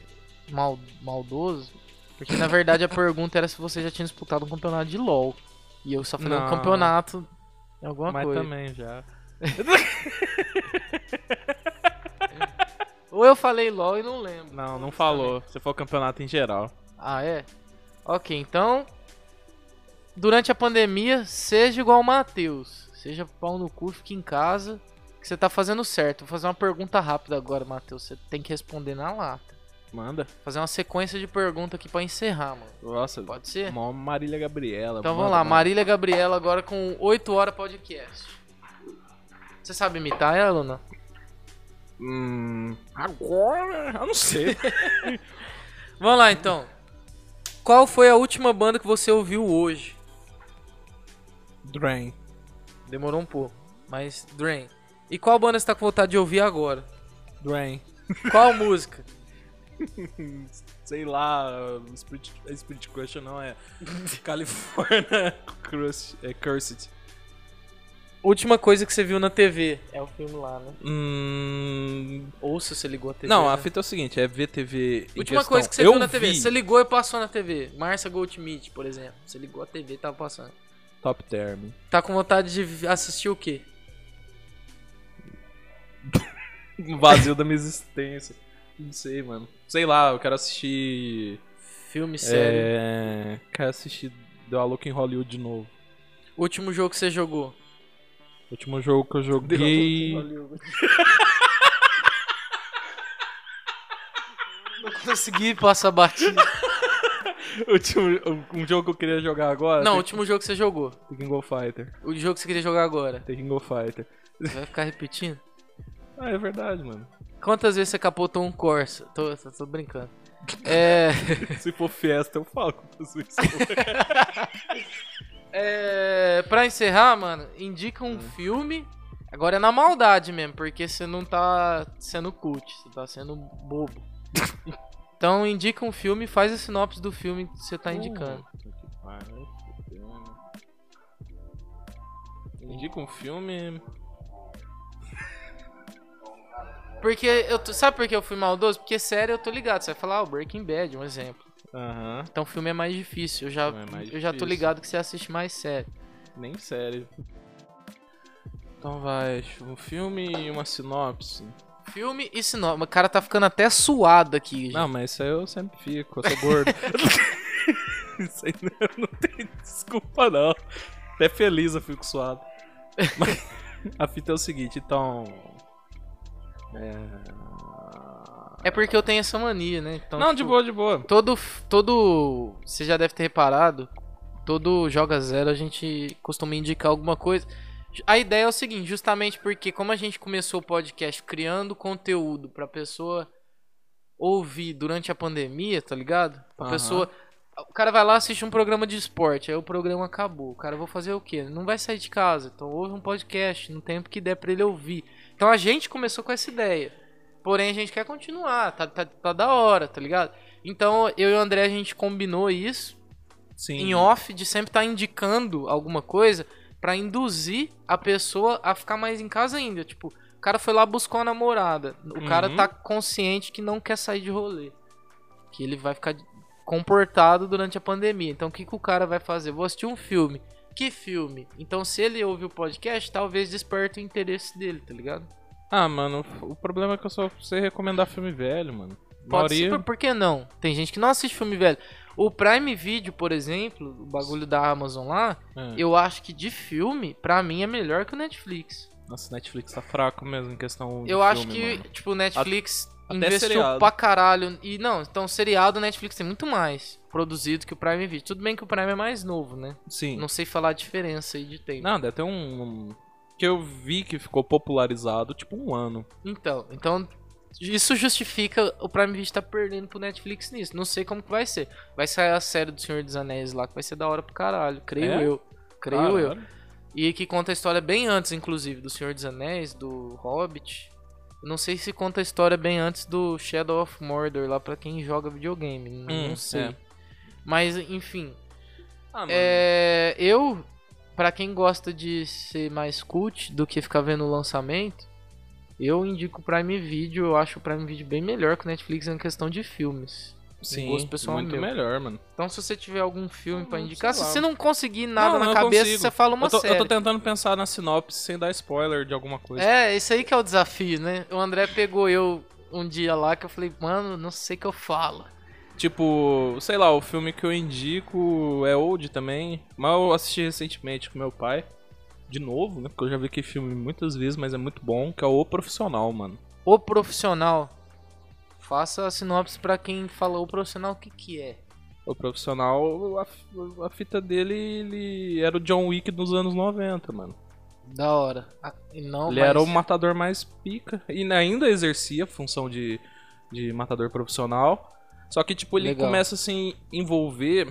mal, maldoso. Porque na verdade a pergunta era se você já tinha disputado um campeonato de LOL. E eu só falei um Não. campeonato em alguma Mas coisa. também já. [laughs] Ou eu falei LOL e não lembro. Não, não falou. Você for campeonato em geral. Ah, é? Ok, então. Durante a pandemia, seja igual o Matheus. Seja pau no cu, fique em casa. Você tá fazendo certo. Vou fazer uma pergunta rápida agora, Matheus. Você tem que responder na lata. Manda. Fazer uma sequência de perguntas aqui pra encerrar, mano. Nossa, Pode ser? mó Marília Gabriela. Então manda, vamos lá, manda. Marília Gabriela agora com 8 horas podcast. Você sabe imitar ela não? Hum, agora, eu não sei. [laughs] Vamos lá então. Qual foi a última banda que você ouviu hoje? Drain. Demorou um pouco, mas Drain. E qual banda você tá com vontade de ouvir agora? Drain. Qual música? [laughs] Sei lá, Spirit, Spirit Question não é California Crust, é Cursed. Última coisa que você viu na TV. É o filme lá, né? Hum, Ou se você ligou a TV. não, né? a fita é o seguinte, é VTV Última questão. coisa que você eu viu na TV. vi Você ligou e passou na TV. Marcia Goldschmidt, por exemplo. Você ligou a TV e tava passando. Top Term. Tá com vontade de assistir o quê? Um vazio da minha existência. Não sei, mano. Sei lá, eu quero assistir... Filme, série. É... Quero assistir The Look em Hollywood de novo. Último jogo que você jogou. Último jogo que eu joguei... [laughs] Não consegui passar batida. [laughs] último, um jogo que eu queria jogar agora... Não, o Tem- último jogo que você jogou. Tekken Go Fighter. O jogo que você queria jogar agora. Tekken Go Fighter. Você vai ficar repetindo? Ah, é verdade, mano. Quantas vezes você capotou um Corsa? Tô, tô, tô brincando. [laughs] É. Se for festa, eu falo com você. [laughs] É, pra encerrar, mano, indica um filme. Agora é na maldade mesmo, porque você não tá sendo cult, você tá sendo bobo. [laughs] então indica um filme e faz a sinopse do filme que você tá indicando. Indica um filme. Porque eu tô- sabe por que eu fui maldoso? Porque sério eu tô ligado, você vai falar, ah, o Breaking Bad, um exemplo. Aham. Então o filme é mais difícil, eu já, é mais eu já tô difícil. ligado que você assiste mais sério. Nem sério. Então vai, um filme e uma sinopse. Filme e sinopse. O cara tá ficando até suado aqui. gente. Não, mas isso aí eu sempre fico, eu sou gordo. [laughs] isso aí não, não tem desculpa não. Até feliz eu fico suado. [laughs] Mas a fita é o seguinte, então. É... É porque eu tenho essa mania, né? Então, não, tipo, de boa, de boa. Todo, todo. Você já deve ter reparado. Todo Joga Zero a gente costuma indicar alguma coisa. A ideia é o seguinte, justamente porque como a gente começou o podcast criando conteúdo pra pessoa ouvir durante a pandemia, tá ligado? A Aham. pessoa. O cara vai lá assistir um programa de esporte, aí o programa acabou. O cara vai fazer o quê? Não vai sair de casa. Então ouve um podcast no tempo que der pra ele ouvir. Então a gente começou com essa ideia. Porém, a gente quer continuar, tá, tá, tá da hora, tá ligado? Então, eu e o André, a gente combinou isso Sim. em off de sempre estar indicando alguma coisa pra induzir a pessoa a ficar mais em casa ainda. Tipo, o cara foi lá buscar uma namorada. O cara Uhum. tá consciente que não quer sair de rolê. Que ele vai ficar comportado durante a pandemia. Então, o que, que o cara vai fazer? Vou assistir um filme. Que filme? Então, se ele ouvir o podcast, talvez desperte o interesse dele, tá ligado? Ah, mano, o problema é que eu só sei recomendar filme velho, mano. Pode ser, por, por que não? Tem gente que não assiste filme velho. O Prime Video, por exemplo, o bagulho da Amazon lá, É. eu acho que de filme, pra mim, é melhor que o Netflix. Nossa, Netflix tá fraco mesmo em questão de eu acho filme, que, mano. tipo, o Netflix até investiu seriado. pra caralho. E não, então o seriado o Netflix tem muito mais produzido que o Prime Video. Tudo bem que o Prime é mais novo, né? Sim. Não sei falar a diferença aí de tempo. Não, deve ter um, um- Que eu vi que ficou popularizado, tipo, um ano. Então, então isso justifica o Prime Video tá perdendo pro Netflix nisso. Não sei como que vai ser. Vai sair a série do Senhor dos Anéis lá, que vai ser da hora pro caralho. Creio É? eu. Creio eu. E que conta a história bem antes, inclusive, do Senhor dos Anéis, do Hobbit. Não sei se conta a história bem antes do Shadow of Mordor, lá pra quem joga videogame. N- Hum, não sei. é. Mas, enfim. Ah. É, eu, pra quem gosta de ser mais cult do que ficar vendo o lançamento, eu indico o Prime Video. Eu acho o Prime Video bem melhor que o Netflix em questão de filmes. Sim, gosto pessoal muito meu. melhor, mano. Então, se você tiver algum filme pra Hum, indicar, se você não conseguir nada Não, na cabeça, consigo. você fala uma eu, tô, série. eu tô tentando pensar na sinopse sem dar spoiler de alguma coisa. É, isso aí que é o desafio, né? O André pegou eu um dia lá que eu falei, mano, não sei o que eu falo. Tipo, sei lá, o filme que eu indico é old também, mas eu assisti recentemente com meu pai. De novo, né? Porque eu já vi aquele filme muitas vezes, mas é muito bom, que é o Profissional, mano. O profissional. Faça a sinopse pra quem falou o profissional o que que é. O Profissional, a, a fita dele, ele era o John Wick dos anos 90, mano. Da hora. Ah, não, Ele mas- era o matador mais pica. E ainda exercia a função de, de matador profissional. Só que, tipo, ele Legal. começa a se envolver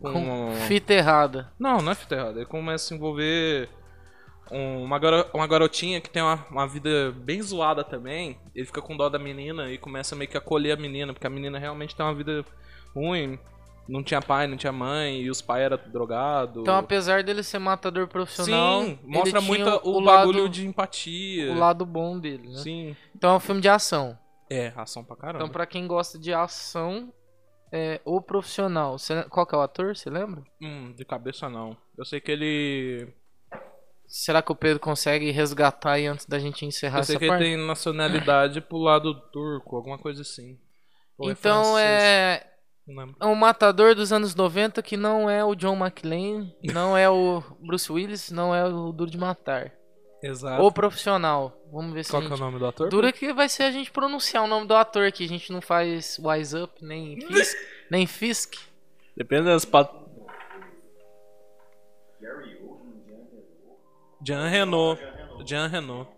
com. com fita errada. Não, não é fita errada. Ele começa a se envolver uma, garo- uma garotinha que tem uma, uma vida bem zoada também. Ele fica com dó da menina e começa meio que a acolher a menina, porque a menina realmente tem uma vida ruim. Não tinha pai, não tinha mãe, e os pais eram drogados. Então, apesar dele ser matador profissional, Sim, mostra muito o, lado, bagulho de empatia. o lado bom dele, né? Sim. Então é um filme de ação. É, ação pra caramba. Então, pra quem gosta de ação, é o profissional. Cê- qual que é o ator? Você lembra? Hum, de cabeça não. Eu sei que ele. Será que o Pedro consegue resgatar aí antes da gente encerrar eu sei essa que ele tem nacionalidade pro lado turco, alguma coisa assim. Ou Então é Não lembro. é um matador dos anos 90 que não é o John McClane, não é o Bruce Willis, não é o Duro de Matar. Exato. O profissional. Vamos ver se Qual que é o gente... nome do ator? Dura que vai ser a gente pronunciar o nome do ator aqui. A gente não faz Wise Up, nem [laughs] Fisk. nem Fisk. Depende das pat... Jean Renault. Jean Renault.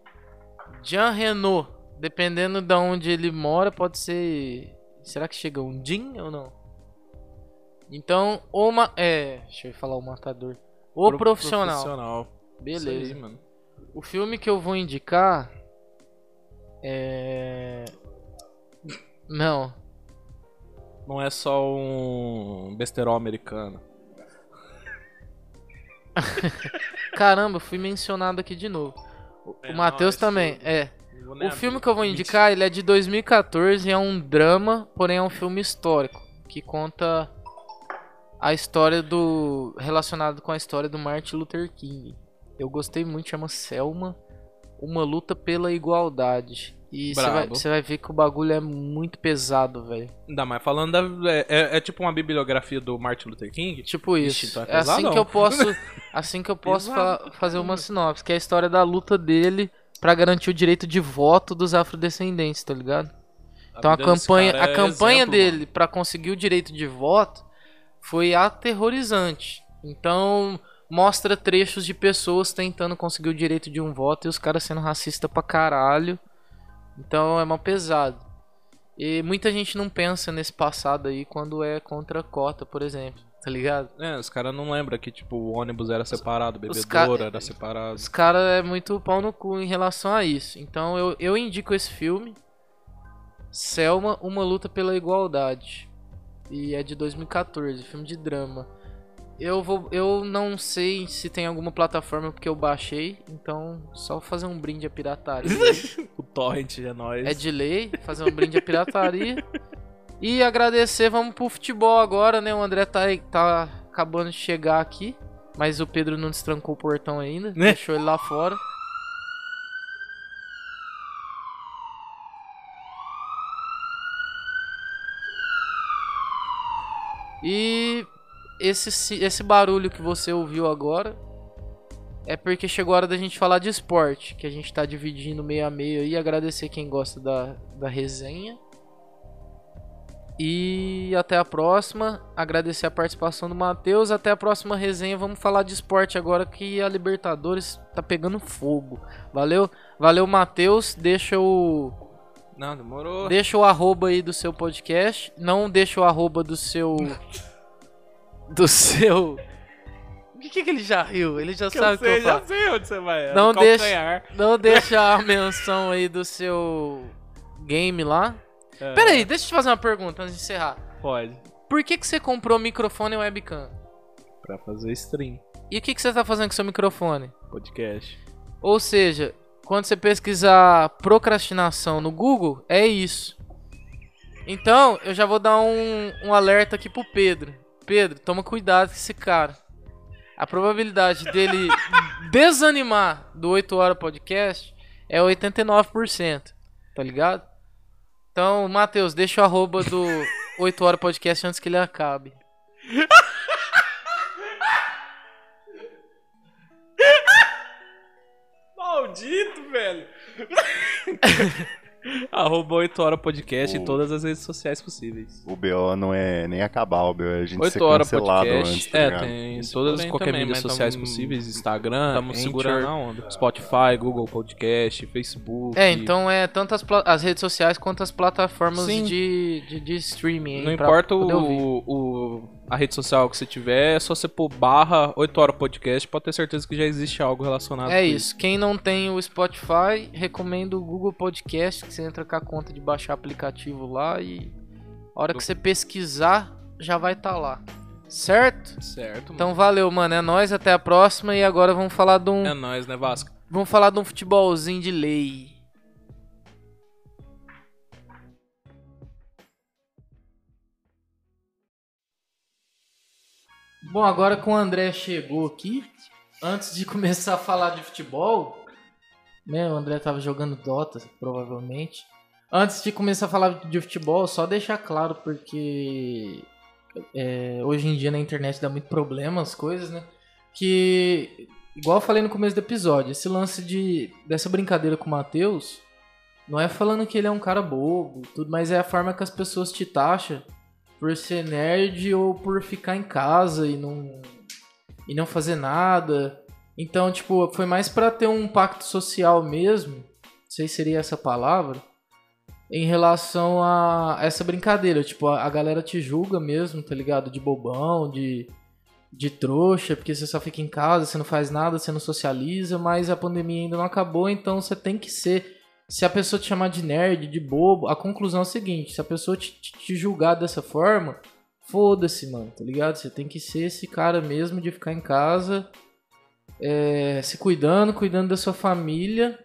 Jean Renault. Dependendo de onde ele mora, pode ser. Será que chega um Jin ou não? Então, o ma... É, deixa eu falar o matador. O Pro- profissional. profissional. Beleza. Aí, mano. O filme que eu vou indicar é. Não. Não é só um besterol americano. [laughs] Caramba, fui mencionado aqui de novo. O, É, o Matheus também, é. O filme que eu vou indicar, ele é de 2014 e é um drama, porém é um filme histórico, que conta a história do relacionado com a história do Martin Luther King. Eu gostei muito, chama Selma, uma luta pela igualdade. E você vai, vai ver que o bagulho é muito pesado, velho. Ainda mais falando da. É, é- é tipo uma bibliografia do Martin Luther King. Tipo Ixi, isso. então é é assim que eu posso, [laughs] assim que eu posso fa- fazer uma sinopse, que é a história da luta dele pra garantir o direito de voto dos afrodescendentes, tá ligado? Então a campanha, a é campanha exemplo, dele pra conseguir o direito de voto foi aterrorizante. Então mostra trechos de pessoas tentando conseguir o direito de um voto e os caras sendo racista pra caralho. Então é mal pesado. E muita gente não pensa nesse passado aí quando é contra a cota, por exemplo, tá ligado? É, os caras não lembram que, tipo, o ônibus era separado, bebedouro era separado. Os caras é muito pau no cu em relação a isso. Então eu, eu indico esse filme. Selma, Uma Luta pela Igualdade. E é de 2014, filme de drama. Eu vou. Eu não sei se tem alguma plataforma porque eu baixei. Então, só fazer um brinde à pirataria. [laughs] O torrent é nóis. é de lei, fazer um brinde à pirataria. E agradecer, vamos pro futebol agora, né? O André tá, tá acabando de chegar aqui. Mas o Pedro não destrancou o portão ainda. Né? Deixou ele lá fora. E esse, esse barulho que você ouviu agora é porque chegou a hora da gente falar de esporte, que a gente tá dividindo meio a meio aí. Agradecer quem gosta da, da resenha. E até a próxima. Agradecer a participação do Matheus. Até a próxima resenha. Vamos falar de esporte agora que a Libertadores tá pegando fogo. Valeu? Valeu, Matheus. Deixa o Não, demorou. Deixa o arroba aí do seu podcast. Não deixa o arroba do seu. [laughs] Do seu. O que, que ele já riu? Ele já Que sabe eu o que eu já falo. sei onde você vai. é Não deixa-. Não [laughs] deixa a menção aí do seu game lá. É, Pera aí, deixa eu te fazer uma pergunta antes de encerrar. Pode. Por que, que você comprou microfone e webcam? Pra fazer stream, E o que, que você tá fazendo com seu microfone? podcast. Ou seja, quando você pesquisar procrastinação no Google, é isso. Então, eu já vou dar um, um alerta aqui pro Pedro. Pedro, toma cuidado com esse cara. A probabilidade dele [laughs] desanimar do 8 Horas Podcast é 89%. Tá ligado? Então, Matheus, deixa o arroba do [laughs] 8 Horas Podcast antes que ele acabe. Maldito, velho. [laughs] Arroba 8 Hora Podcast em O- todas as redes sociais possíveis. O BO não é nem acabar, o BO é a gente 8 ser Hora cancelado Podcast. antes, tá é, ligado? tem Isso todas porém qualquer mas sociais tamo- possíveis, Instagram, tamo Anchor, segurando a onda. Spotify, Google Podcast, Facebook. É, então é tanto as, pla- as redes sociais quanto as plataformas de, de, de streaming. Não importa o, o- a rede social que você tiver, é só você pôr barra 8 Hora Podcast, pode ter certeza que já existe algo relacionado É com isso. Quem não tem o Spotify, recomendo o Google Podcast, que você entra com a conta de baixar aplicativo lá e a hora que você pesquisar, já vai estar lá. Certo? Certo, mano. Então valeu, mano. É nóis, até a próxima. E agora vamos falar de um. É nóis, né, Vasco? Vamos falar de um futebolzinho de lei. Bom, agora que o André chegou aqui, antes de [laughs] começar a falar de futebol, né? O André tava jogando Dota, provavelmente. Antes de começar a falar de futebol, só deixar claro, porque é, hoje em dia na internet dá muito problema as coisas, né? Que, igual eu falei no começo do episódio, esse lance de dessa brincadeira com o Matheus, não é falando que ele é um cara bobo, tudo, mas é a forma que as pessoas te taxam por ser nerd ou por ficar em casa e não e não fazer nada. Então, tipo, foi mais pra ter um pacto social mesmo. sei se seria essa palavra, em relação a essa brincadeira. Tipo, a, a galera te julga mesmo, tá ligado? De bobão, de, de trouxa, porque você só fica em casa, você não faz nada, você não socializa, mas a pandemia ainda não acabou, então você tem que ser. Se a pessoa te chamar de nerd, de bobo, a conclusão é a seguinte: se a pessoa te, te- te julgar dessa forma, foda-se, mano, tá ligado? Você tem que ser esse cara mesmo de ficar em casa, é, se cuidando, cuidando da sua família.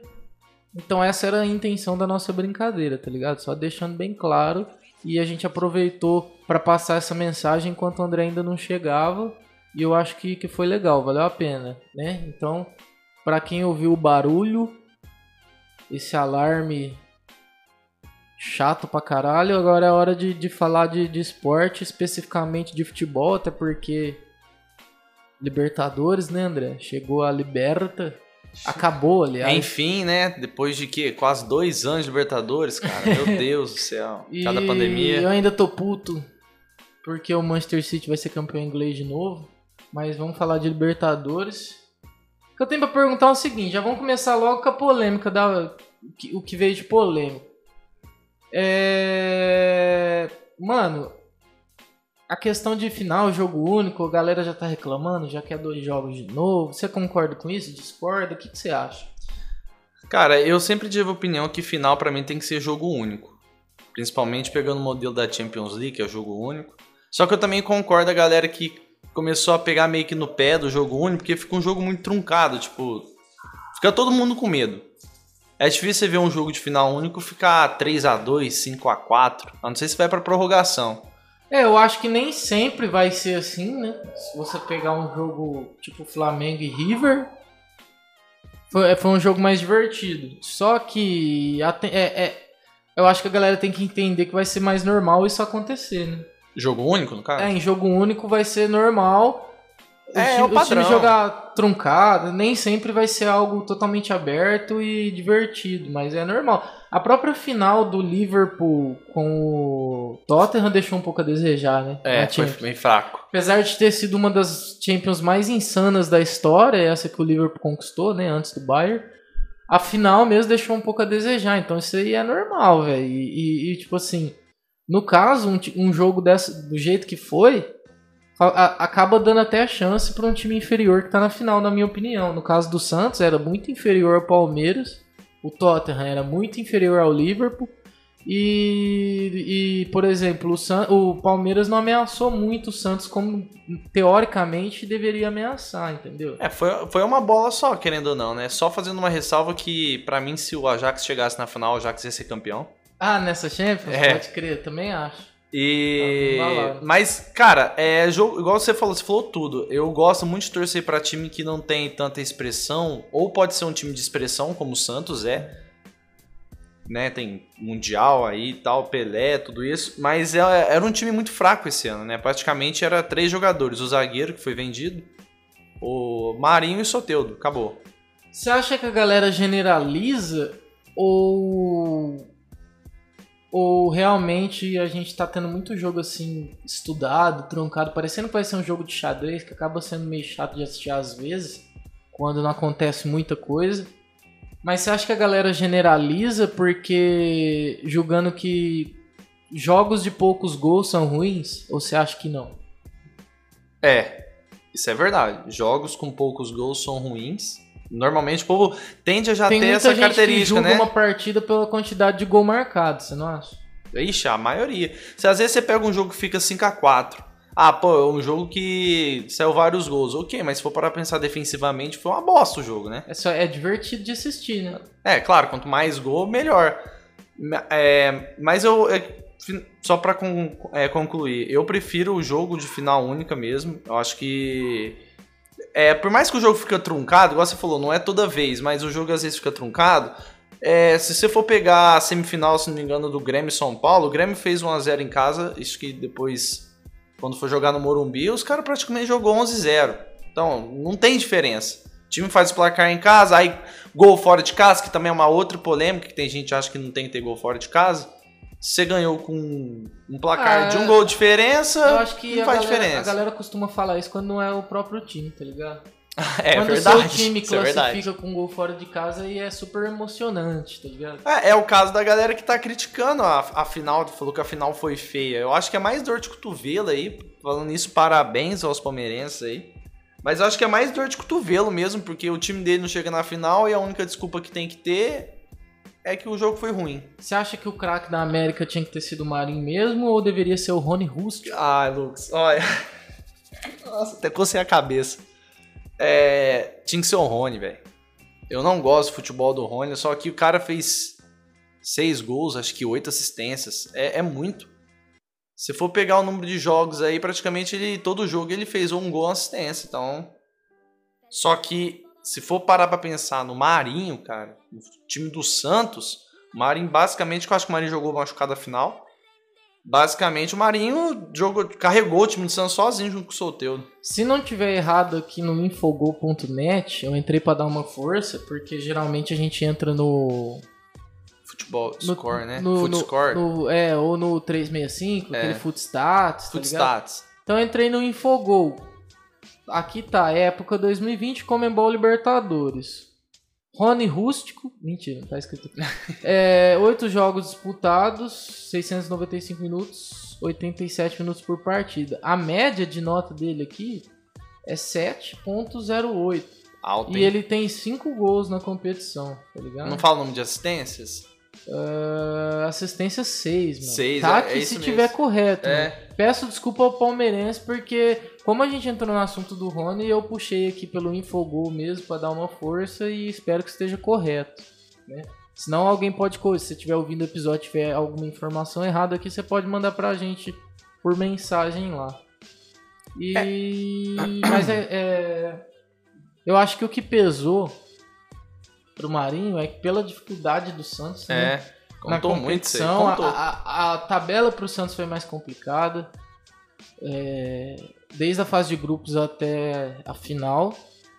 Então essa era a intenção da nossa brincadeira, tá ligado? Só deixando bem claro. E a gente aproveitou pra passar essa mensagem enquanto o André ainda não chegava. E eu acho que, que foi legal, valeu a pena, né? Então, pra quem ouviu o barulho, esse alarme chato pra caralho, agora é hora de, de falar de, de esporte, especificamente de futebol, até porque Libertadores, né, André? Chegou a Liberta. Acabou, aliás. Enfim, né? Depois de que? Quase dois anos de Libertadores, cara. Meu [laughs] Deus do céu. E Cada eu pandemia. ainda tô puto porque o Manchester City vai ser campeão inglês de novo. Mas vamos falar de Libertadores. Que eu tenho pra perguntar é o seguinte: já vamos começar logo com a polêmica, da, o que- veio de polêmica. É. Mano, a questão de final, jogo único, a galera já tá reclamando, já quer dois jogos de novo. Você concorda com isso? Discorda? O que, que você acha? Cara, eu sempre tive a opinião que final pra mim tem que ser jogo único. Principalmente pegando o modelo da Champions League, que é o jogo único. Só que eu também concordo a galera que começou a pegar meio que no pé do jogo único, porque fica um jogo muito truncado, tipo, fica todo mundo com medo. É difícil você ver um jogo de final único ficar 3 a 2, 5 a 4, a não ser se vai pra prorrogação. É, eu acho que nem sempre vai ser assim, né? Se você pegar um jogo tipo Flamengo e River, foi, foi um jogo mais divertido. Só que é, é- eu acho que a galera tem que entender que vai ser mais normal isso acontecer, né? Jogo único, no caso? É, em jogo único vai ser normal. É, é o padrão. time jogar truncado, nem sempre vai ser algo totalmente aberto e divertido, mas é normal. A própria final do Liverpool com o Tottenham deixou um pouco a desejar, né? É, foi bem fraco. Apesar de ter sido uma das Champions mais insanas da história, essa que o Liverpool conquistou, né, antes do Bayern, a final mesmo deixou um pouco a desejar. Então isso aí é normal, velho. E, e- e, tipo assim, no caso, um, um jogo dessa, do jeito que foi, a- acaba dando até a chance para um time inferior que tá na final, na minha opinião. No caso do Santos, era muito inferior ao Palmeiras. O Tottenham era muito inferior ao Liverpool. E, e, por exemplo, o, San- o Palmeiras não ameaçou muito o Santos como teoricamente deveria ameaçar, entendeu? É, foi, foi uma bola só, querendo ou não, né? Só fazendo uma ressalva que, pra mim, se o Ajax chegasse na final, o Ajax ia ser campeão. Ah, nessa Champions? É. Pode crer, também acho. E. Tá. Mas, cara, é jogo. Igual você falou, você falou tudo. Eu gosto muito de torcer pra time que não tem tanta expressão. Ou pode ser um time de expressão, como o Santos é. Né, tem Mundial aí e tal, Pelé, tudo isso. Mas é- era um time muito fraco esse ano, né? Praticamente era três jogadores. O zagueiro, que foi vendido. O Marinho e o Soteudo. Acabou. Você acha que a galera generaliza ou ou realmente a gente tá tendo muito jogo assim estudado, truncado, parecendo que vai ser um jogo de xadrez que acaba sendo meio chato de assistir às vezes, quando não acontece muita coisa. Mas você acha que a galera generaliza porque julgando que jogos de poucos gols são ruins? Ou você acha que não? É, isso é verdade. Jogos com poucos gols são ruins. Normalmente o povo tende a já Tem ter muita essa gente que característica, julga né? uma partida pela quantidade de gol marcado, você não acha? Ixi, a maioria. Se às vezes você pega um jogo que fica 5x4. Ah, pô, é um jogo que saiu vários gols. Ok, mas se for para pensar defensivamente, foi uma bosta o jogo, né? É, só, é divertido de assistir, né? É, claro, quanto mais gol, melhor. É, mas eu. é, só pra con- é, concluir, eu prefiro o jogo de final única mesmo. Eu acho que. É, por mais que o jogo fica truncado, igual você falou, não é toda vez, mas o jogo às vezes fica truncado. É, se você for pegar a semifinal, se não me engano, do Grêmio São Paulo, o Grêmio fez 1x0 em casa, isso que depois, quando for jogar no Morumbi, os caras praticamente jogou 11-0. Então, não tem diferença. O time faz o placar em casa, aí gol fora de casa, que também é uma outra polêmica, que tem gente que acha que não tem que ter gol fora de casa. Você ganhou com um placar Ah, de um gol de diferença, Eu acho que não a faz galera, diferença. a galera costuma falar isso quando não é o próprio time, tá ligado? [laughs] É Quando verdade. o seu time é classifica com um gol fora de casa e é super emocionante, tá ligado? É, é o caso da galera que tá criticando a, a final, falou que a final foi feia. Eu acho que é mais dor de cotovelo aí. Falando isso, parabéns aos palmeirenses aí. Mas eu acho que é mais dor de cotovelo mesmo, porque o time dele não chega na final e a única desculpa que tem que ter é que o jogo foi ruim. Você acha que o craque da América tinha que ter sido o Marinho mesmo ou deveria ser o Rony Rust? Ai, Lucas, olha. [laughs] Nossa, até cocei a cabeça. É, tinha que ser o Rony, velho. Eu não gosto do futebol do Rony, só que o cara fez seis gols, acho que oito assistências. É, é muito. Se for pegar o número de jogos aí, praticamente ele todo jogo ele fez um gol, uma assistência. Então, só que se for parar pra pensar no Marinho, cara, no time do Santos, o Marinho basicamente, eu acho que o Marinho jogou machucado a final. Basicamente, o Marinho jogou, carregou o time do Santos sozinho junto com o Solteiro. Se não tiver errado aqui no infogol.net, eu entrei pra dar uma força, porque geralmente a gente entra no. Futebol no score, né? no- Foot no- score. no- é, ou no 365, É. aquele Footstats, tá Foot ligado? stats. Então eu entrei no Infogol. Aqui tá, época 2020, Comembol Libertadores. Rony Rústico, mentira, não tá escrito aqui. É, oito jogos disputados, 695 minutos, 87 minutos por partida. A média de nota dele aqui é 7.08. Alto, E ele tem 5 gols na competição, tá ligado? Não fala o nome de assistências? Ah, assistência 6, mano. Seis, tá é- que é se tiver correto. É. Peço desculpa ao palmeirense, porque como a gente entrou no assunto do Rony, eu puxei aqui pelo Infogol mesmo pra dar uma força e espero que esteja correto. Né? Senão alguém pode, se você estiver ouvindo o episódio e tiver alguma informação errada aqui, você pode mandar pra gente por mensagem lá. E. [coughs] Mas é, é- Eu acho que o que pesou pro Marinho é que pela dificuldade do Santos, né? É. na Contou muito aí. competição, a, Contou. a, a tabela pro Santos foi mais complicada. É, desde a fase de grupos até a final.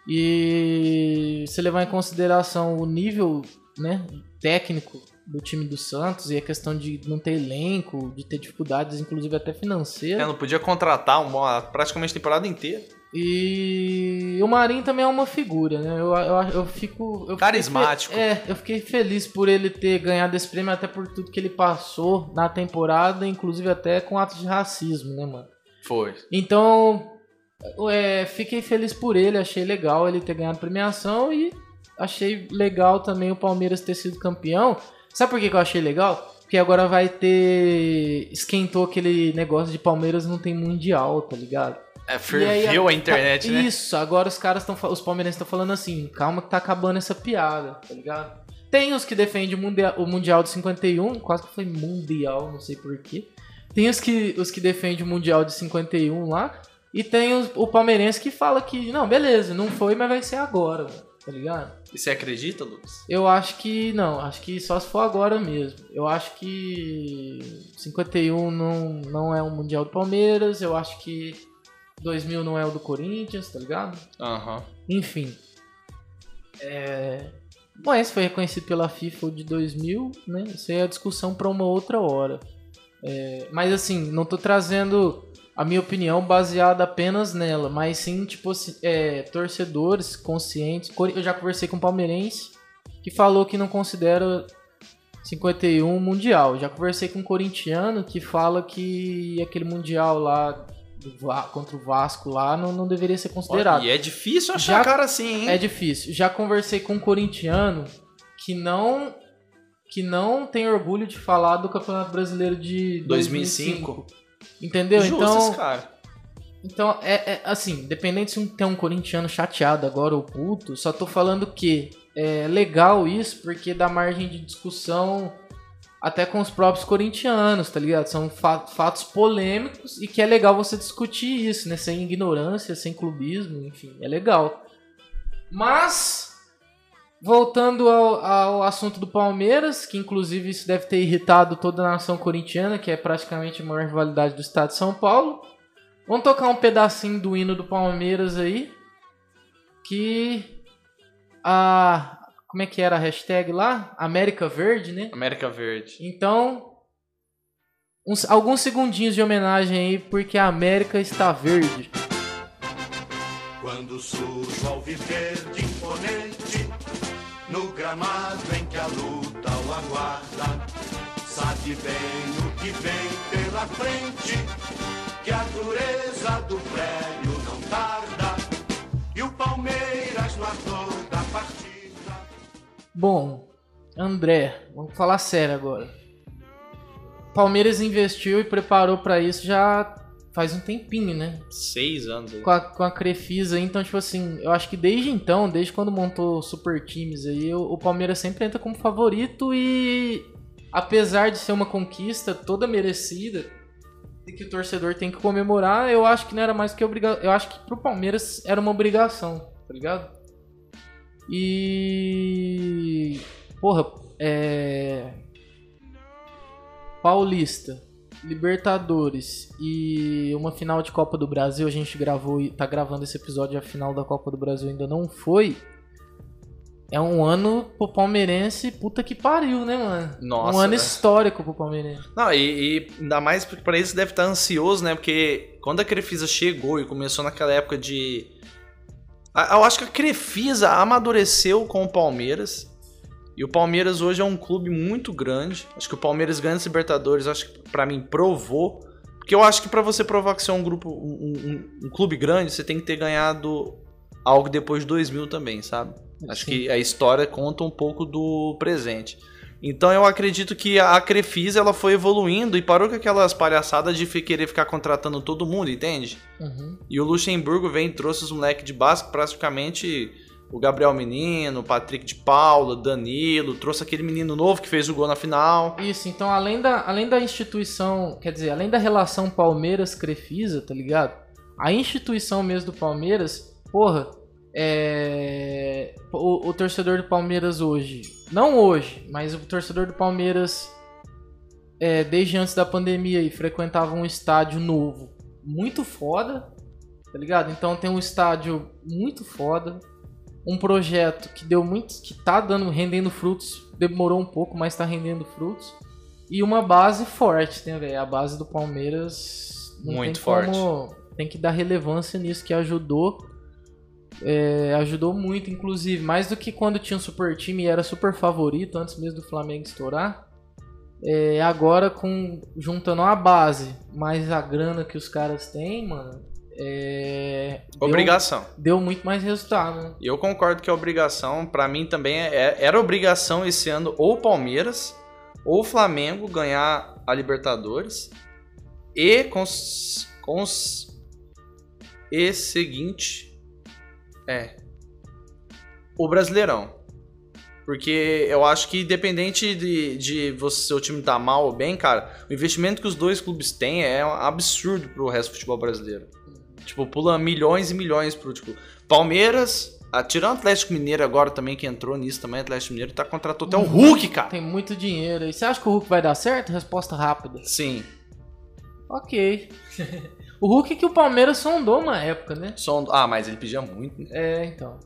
E se levar em consideração o nível né, técnico do time do Santos e a questão de não ter elenco, de ter dificuldades, inclusive até É, financeiras. não podia contratar uma, praticamente a temporada inteira. E o Marinho também é uma figura, né? Eu, eu, eu fico. eu fiquei Carismático. fe- é, eu fiquei feliz por ele ter ganhado esse prêmio, até por tudo que ele passou na temporada, inclusive até com atos de racismo, né, mano? Foi. Então, é, fiquei feliz por ele, achei legal ele ter ganhado premiação e achei legal também o Palmeiras ter sido campeão. Sabe por que que eu achei legal? Porque agora vai ter. Esquentou aquele negócio de Palmeiras não tem mundial, tá ligado? É, ferveu a internet, né? Isso, agora os caras estão. Os palmeirenses estão falando assim, calma que tá acabando essa piada, tá ligado? Tem os que defendem o mundial, o mundial de 51, quase que foi mundial, não sei porquê. Tem os que, os que defendem o mundial de 51 lá. E tem os- o palmeirense que fala que, não, beleza, não foi, mas vai ser agora, tá ligado? E você acredita, Lucas? Eu acho que não, acho que só se for agora mesmo. Eu acho que 51 não, não é um Mundial do Palmeiras, eu acho que 2000 não é o do Corinthians, tá ligado? Aham. Enfim. É... Bom, esse foi reconhecido pela FIFA de 2000, né? Isso aí é a discussão para uma outra hora. É, Mas assim, não tô trazendo a minha opinião baseada apenas nela, mas sim, tipo, é, torcedores conscientes. Eu já conversei com um palmeirense que falou que não considera 51 mundial. Já conversei com um corintiano que fala que aquele mundial lá contra o Vasco lá não, não deveria ser considerado. E é difícil achar Já- cara assim, hein? É difícil. Já conversei com um corintiano que não que não tem orgulho de falar do Campeonato Brasileiro de 2005. 2005. Entendeu? Justo então, cara. então é, é, assim, independente se um- tem um corintiano chateado agora ou puto, só tô falando que é legal isso porque dá margem de discussão até com os próprios corintianos, tá ligado? São fa- fatos polêmicos e que é legal você discutir isso, né? Sem ignorância, sem clubismo, enfim, é legal. Mas, voltando ao, ao assunto do Palmeiras, que inclusive isso deve ter irritado toda a nação corintiana, que é praticamente a maior rivalidade do estado de São Paulo. Vamos tocar um pedacinho do hino do Palmeiras aí. Que a. Como é que era a hashtag lá? América Verde, né? América Verde. Então. uns- alguns segundinhos de homenagem aí, porque a América está verde. Quando surge ao viver de no gramado em que a luta o aguarda, sabe bem o que vem pela frente, que a dureza do prédio não tarda, e o Palmeiras no ator da partida. Bom, André, vamos falar sério agora. Palmeiras investiu e preparou pra isso já faz um tempinho, né? Seis anos aí. Com a, com a Crefisa, então, tipo assim, eu acho que desde então, desde quando montou super times aí, o, o Palmeiras sempre entra como favorito e apesar de ser uma conquista toda merecida e que o torcedor tem que comemorar, eu acho que não era mais que obrigação. Eu acho que pro Palmeiras era uma obrigação, tá ligado? E. Porra, é. Paulista, Libertadores e uma final de Copa do Brasil. A gente gravou e tá gravando esse episódio, a final da Copa do Brasil ainda não foi. É um ano pro palmeirense, puta que pariu, né, mano? Nossa, um ano né? histórico pro palmeirense. Não, e, e ainda mais porque pra isso deve estar ansioso, né? Porque quando a Crefisa chegou e começou naquela época de. Eu acho que a Crefisa amadureceu com o Palmeiras. E o Palmeiras hoje é um clube muito grande. Acho que o Palmeiras ganha os Libertadores, acho que pra mim provou. Porque eu acho que pra você provar que você é um grupo, um, um- um clube grande, você tem que ter ganhado algo depois de 2000 também, sabe? Acho que a história conta um pouco do presente. Então eu acredito que a Crefisa ela foi evoluindo e parou com aquelas palhaçadas de querer ficar contratando todo mundo, entende? Uhum. E o Luxemburgo vem e trouxe os moleques de básico, praticamente o Gabriel Menino, o Patrick de Paula, Danilo, trouxe aquele menino novo que fez o gol na final. Isso, então além da, além da instituição, quer dizer, além da relação Palmeiras-Crefisa, tá ligado? A instituição mesmo do Palmeiras, porra, é. O, o torcedor do Palmeiras hoje, não hoje, mas o torcedor do Palmeiras, é, desde antes da pandemia aí, frequentava um estádio novo, muito foda, tá ligado? Então tem um estádio muito foda, um projeto que deu muito, que tá dando, rendendo frutos, demorou um pouco, mas tá rendendo frutos. E uma base forte, né, velho? A base do Palmeiras Muito tem forte. como- tem que dar relevância nisso, que ajudou. é, ajudou muito, inclusive, mais do que quando tinha um super time e era super favorito, antes mesmo do Flamengo estourar. É, agora, com juntando a base mais a grana que os caras têm, mano, é, deu- Obrigação. Deu, muito mais resultado, né? Eu concordo que é obrigação, pra mim também é- é- era obrigação esse ano ou Palmeiras ou Flamengo ganhar a Libertadores e com com e seguinte é o Brasileirão. Porque eu acho que independente de, de você, seu time tá mal ou bem, cara, o investimento que os dois clubes têm é um absurdo pro resto do futebol brasileiro. Tipo, pula milhões e milhões pro, tipo, Palmeiras, ah, tirando o Atlético Mineiro agora também, que entrou nisso também, o Atlético Mineiro tá contratou até o Hulk, cara. Tem muito dinheiro. E você acha que o Hulk vai dar certo? Resposta rápida. Sim, Ok. [laughs] o Hulk que o Palmeiras sondou uma época, né? som... ah, mas ele pedia muito, né? É, então.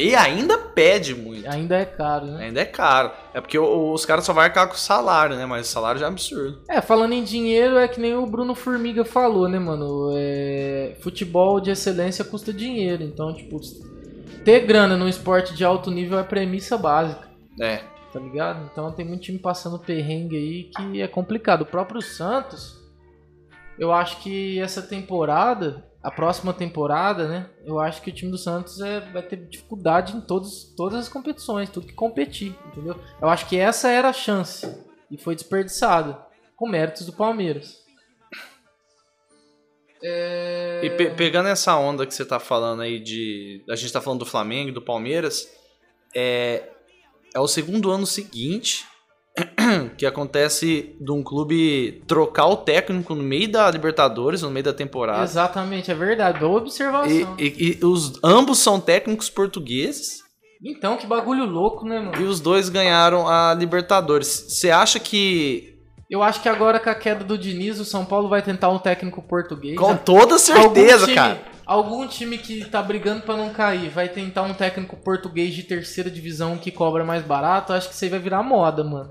E ainda pede muito. Ainda é caro, né? Ainda é caro. É porque os caras só vão arcar com o salário, né? Mas o salário já é absurdo. É, falando em dinheiro, é que nem o Bruno Formiga falou, né, mano? É, Futebol de excelência custa dinheiro. Então, tipo, ter grana num esporte de alto nível é premissa básica. É. tá ligado? Então tem muito time passando perrengue aí que é complicado. O próprio Santos, eu acho que essa temporada, a próxima temporada, né? Eu acho que o time do Santos é, vai ter dificuldade em todos, todas as competições, tudo que competir, entendeu? Eu acho que essa era a chance e foi desperdiçada com méritos do Palmeiras. É... E pe- pegando essa onda que você tá falando aí de. A gente tá falando do Flamengo, e do Palmeiras. É, é o segundo ano seguinte [clears throat] que acontece de um clube trocar o técnico no meio da Libertadores, no meio da temporada. Exatamente, é verdade. Boa E, observação. e- e os, ambos são técnicos portugueses Então, que bagulho louco, né, mano? e os dois ganharam a Libertadores. Você acha que. Eu acho que agora com a queda do Diniz, o São Paulo vai tentar um técnico português. Com toda certeza, algum time, cara. Algum time que tá brigando pra não cair vai tentar um técnico português de terceira divisão que cobra mais barato. Acho que isso aí vai virar moda, mano.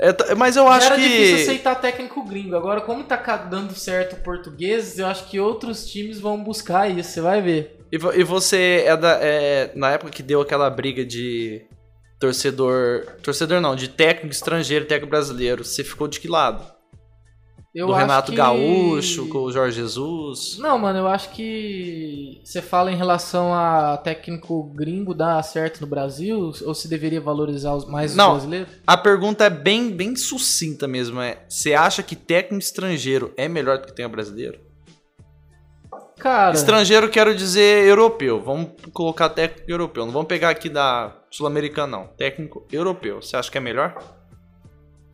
É, mas eu acho Era que. difícil aceitar técnico gringo. Agora, como tá dando certo o português, eu acho que outros times vão buscar isso. Você vai ver. E, e você é da. é, na época que deu aquela briga de torcedor. Torcedor não, de técnico estrangeiro técnico brasileiro, você ficou de que lado? Eu Do Renato que- Gaúcho, com o Jorge Jesus? Não, mano, eu acho que você fala em relação a técnico gringo dar certo no Brasil ou se deveria valorizar os- mais os Não. brasileiros? A pergunta é bem, bem sucinta mesmo. É, você acha que técnico estrangeiro é melhor do que tem brasileiro? Cara, Estrangeiro quero dizer europeu. Vamos colocar técnico europeu. Não vamos pegar aqui da Sul-Americana, não. Técnico europeu. Você acha que é melhor?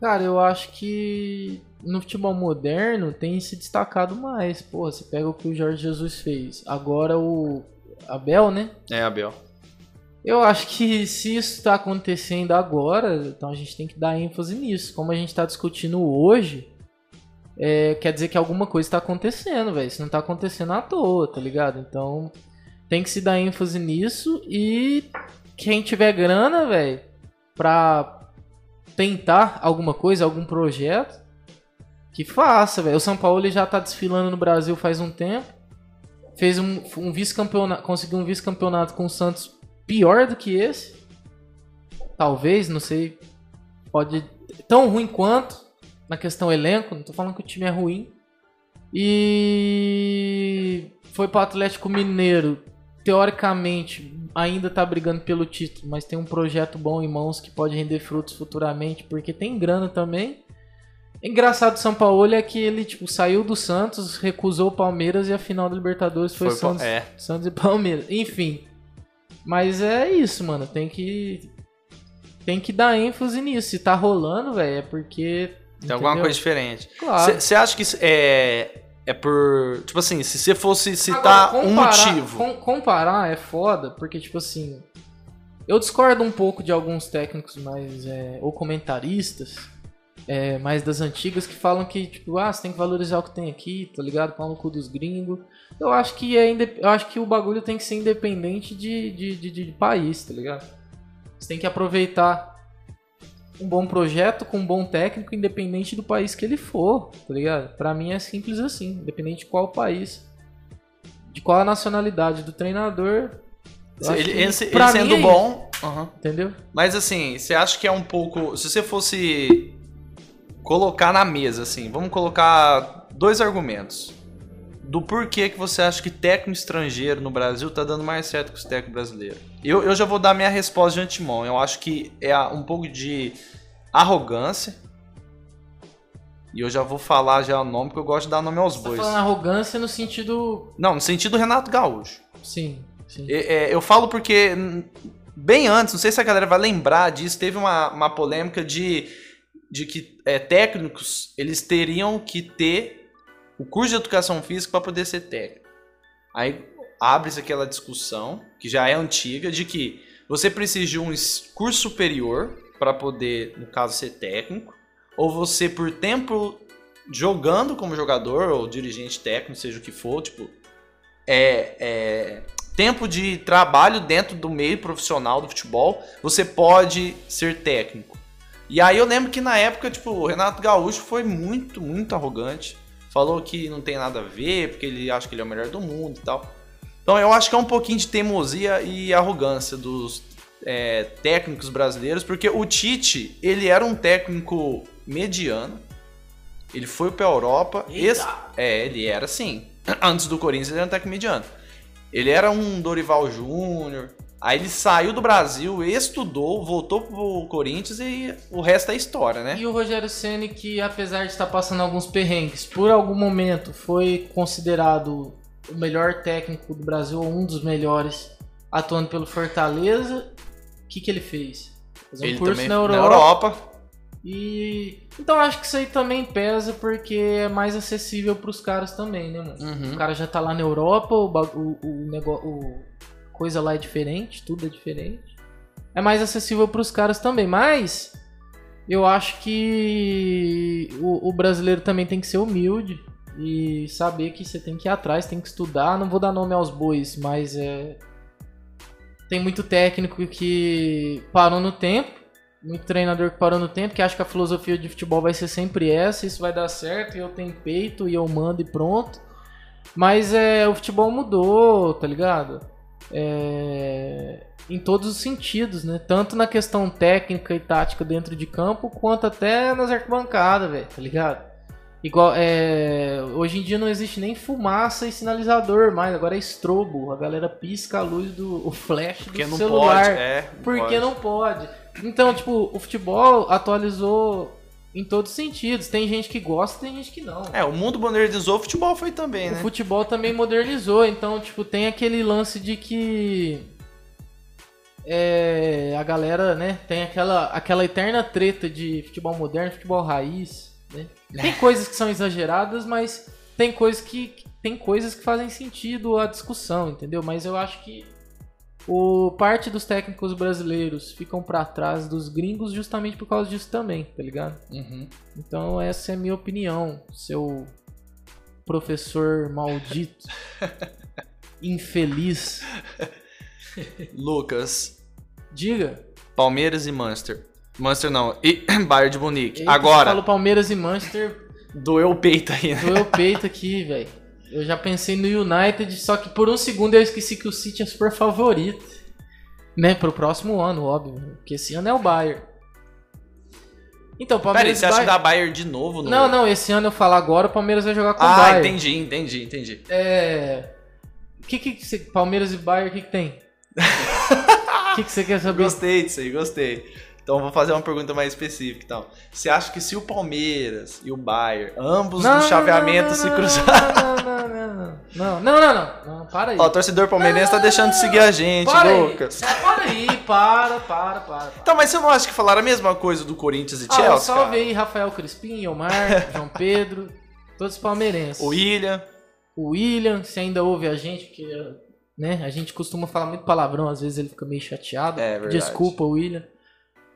cara, eu acho que no futebol moderno tem se destacado mais. Porra, você pega o que o Jorge Jesus fez. Agora o Abel, né? É, Abel. Eu acho que se isso está acontecendo agora, então a gente tem que dar ênfase nisso. Como a gente está discutindo hoje, é, quer dizer que alguma coisa está acontecendo, velho. Isso não tá acontecendo à toa, tá ligado? Então tem que se dar ênfase nisso e quem tiver grana, velho, pra tentar alguma coisa, algum projeto, que faça, velho. O São Paulo ele já tá desfilando no Brasil faz um tempo. Fez um, um vice-campeonato, conseguiu um vice-campeonato com o Santos pior do que esse. Talvez, não sei. Pode. Tão ruim quanto na questão elenco. Não tô falando que o time é ruim. E foi pro Atlético Mineiro. Teoricamente, ainda tá brigando pelo título, mas tem um projeto bom em mãos que pode render frutos futuramente, porque tem grana também. Engraçado do São Paulo é que ele tipo saiu do Santos, recusou o Palmeiras e a final da Libertadores foi, Foi Santos, é. Santos e Palmeiras. Enfim. Mas é isso, mano. Tem que. Tem que dar ênfase nisso. Se tá rolando, velho, é porque. Tem alguma entendeu? coisa diferente. Claro. Você acha que é. É por. Tipo assim, se você fosse citar Agora, um motivo. com- comparar é foda, porque, tipo assim. Eu discordo um pouco de alguns técnicos mais. é, ou comentaristas. É, mais das antigas que falam que, tipo, ah, você tem que valorizar o que tem aqui, tá ligado? Pau no cu dos gringos. Eu acho que é eu acho que o bagulho tem que ser independente de, de, de, de país, tá ligado? Você tem que aproveitar um bom projeto com um bom técnico, independente do país que ele for, tá ligado? Pra mim é simples assim, independente de qual país, de qual a nacionalidade do treinador. Ele, que ele sendo é bom. isso, entendeu? Mas assim, você acha que é um pouco. Se você fosse colocar na mesa, assim, vamos colocar dois argumentos. Do porquê que você acha que técnico estrangeiro no Brasil tá dando mais certo que os técnicos brasileiros. Eu, eu já vou dar minha resposta de antemão. Eu acho que é um pouco de arrogância. E eu já vou falar já o nome, porque eu gosto de dar nome aos Você tá bois. falando arrogância no sentido. Não, no sentido Renato Gaúcho. Sim, sim. É, é, eu falo porque bem antes, não sei se a galera vai lembrar disso, teve uma, uma polêmica de, de que é, técnicos eles teriam que ter o curso de educação física para poder ser técnico. Aí abre-se aquela discussão, que já é antiga, de que você precisa de um curso superior para poder, no caso, ser técnico, ou você, por tempo jogando como jogador ou dirigente técnico, seja o que for, tipo, é, é, tempo de trabalho dentro do meio profissional do futebol, você pode ser técnico. E aí eu lembro que na época, tipo, o Renato Gaúcho foi muito, muito arrogante. Falou que não tem nada a ver, porque ele acha que ele é o melhor do mundo e tal. Então eu acho que é um pouquinho de teimosia e arrogância dos é, técnicos brasileiros, porque o Tite, ele era um técnico mediano. Ele foi pra Europa. Esse, é, ele era assim. [clears throat] Antes do Corinthians, ele era um técnico mediano. Ele era um Dorival Júnior. Aí ele saiu do Brasil, estudou, voltou pro Corinthians e o resto é história, né? E o Rogério Ceni que apesar de estar passando alguns perrengues, por algum momento foi considerado o melhor técnico do Brasil, ou um dos melhores, atuando pelo Fortaleza. O que, que ele fez? Fazer um Ele curso na Europa. Europa. E então acho que isso aí também pesa porque é mais acessível pros caras também, né, mano? Uhum. O cara já tá lá na Europa, o, o, o coisa lá é diferente, tudo é diferente. É mais acessível pros caras também, mas eu acho que o, o brasileiro também tem que ser humilde e saber que você tem que ir atrás, tem que estudar. Não vou dar nome aos bois, mas é. Tem muito técnico que parou no tempo, muito treinador que parou no tempo, que acha que a filosofia de futebol vai ser sempre essa, isso vai dar certo, e eu tenho peito, e eu mando e pronto. Mas é, o futebol mudou, tá ligado? É, em todos os sentidos, né? Tanto na questão técnica e tática dentro de campo, quanto até nas arquibancadas, velho, tá ligado? Igual, é, hoje em dia não existe nem fumaça e sinalizador mais, agora é estrobo. A galera pisca a luz do o flash Porque do não celular. pode, é. não Porque pode. não pode. Então, tipo, o futebol atualizou em todos os sentidos. Tem gente que gosta, tem gente que não. É, o mundo modernizou, o futebol foi também, O né? futebol também modernizou, então, tipo, tem aquele lance de que é, a galera, né, tem aquela, aquela eterna treta de futebol moderno, futebol raiz, né? Tem coisas que são exageradas, mas tem coisas que tem coisas que fazem sentido a discussão, entendeu? Mas eu acho que o parte dos técnicos brasileiros ficam pra trás dos gringos justamente por causa disso também, tá ligado? Uhum. Então essa é a minha opinião, seu professor maldito, [laughs] infeliz. Lucas, Diga. Palmeiras e Manchester. Manchester não, e [clears throat] Bayern de Munique. Eita, Agora, você falou Palmeiras e Manchester, doeu o peito aí, né? doeu o peito aqui, velho. Eu já pensei no United, só que por um segundo eu esqueci que o City é super favorito. Né, pro próximo ano, óbvio. Porque esse ano é o Bayern. Então, aí, Palmeiras você e acha que Bayern... dá Bayern de novo? No... Não, não, esse ano eu falar agora, o Palmeiras vai jogar com o Ah, Bayern. entendi, entendi, entendi. É. O que que você- Palmeiras e Bayern, o que que tem? [laughs] O que que você quer saber? Gostei disso aí, gostei. Então vou fazer uma pergunta mais específica então. Você acha que se o Palmeiras e o Bayern, ambos não, no chaveamento não, não, se cruzarem. Não, não, não, não, não, não, não para aí. Ó, o torcedor palmeirense tá deixando de seguir a gente, para Lucas. Aí, para aí, para, para, para. Então, mas você não acha que falaram a mesma coisa do Corinthians e ah, Chelsea? Salve cara? aí, Rafael Crispim, Omar, [laughs] João Pedro, todos palmeirenses. O William. O William, se ainda ouve a gente, porque né? A gente costuma falar muito palavrão, às vezes ele fica meio chateado. É verdade. Desculpa, William.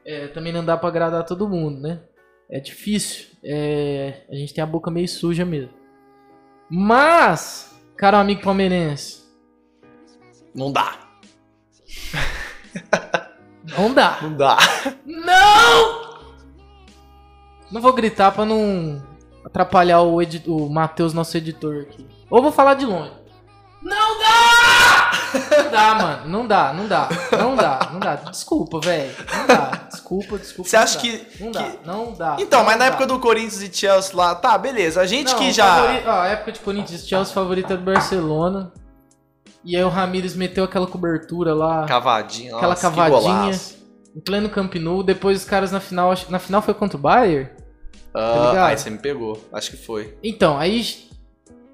É, também não dá pra agradar todo mundo, né? É difícil. É, a gente tem a boca meio suja mesmo. Mas, cara, amigo palmeirense, Não dá. [laughs] não dá. Não dá. Não! Não vou gritar pra não atrapalhar o, o Matheus, nosso editor aqui. Ou vou falar de longe. Não dá! Não mano. Não dá, não dá. Não dá, não dá. Desculpa, velho. Não dá. Desculpa, desculpa. Você não acha que- Não dá, que- não dá. Então, não mas na dá. época do Corinthians e Chelsea lá, tá, beleza. A gente Não, que já. favori- ó, a época de Corinthians e Chelsea, o favorito era do Barcelona. E aí o Ramires meteu aquela cobertura lá. Cavadinha, aquela nossa, cavadinha. Em pleno Camp Nou. Depois os caras na final. Na final foi contra o Bayern? Ah, ligado? aí você me pegou. Acho que foi. Então, aí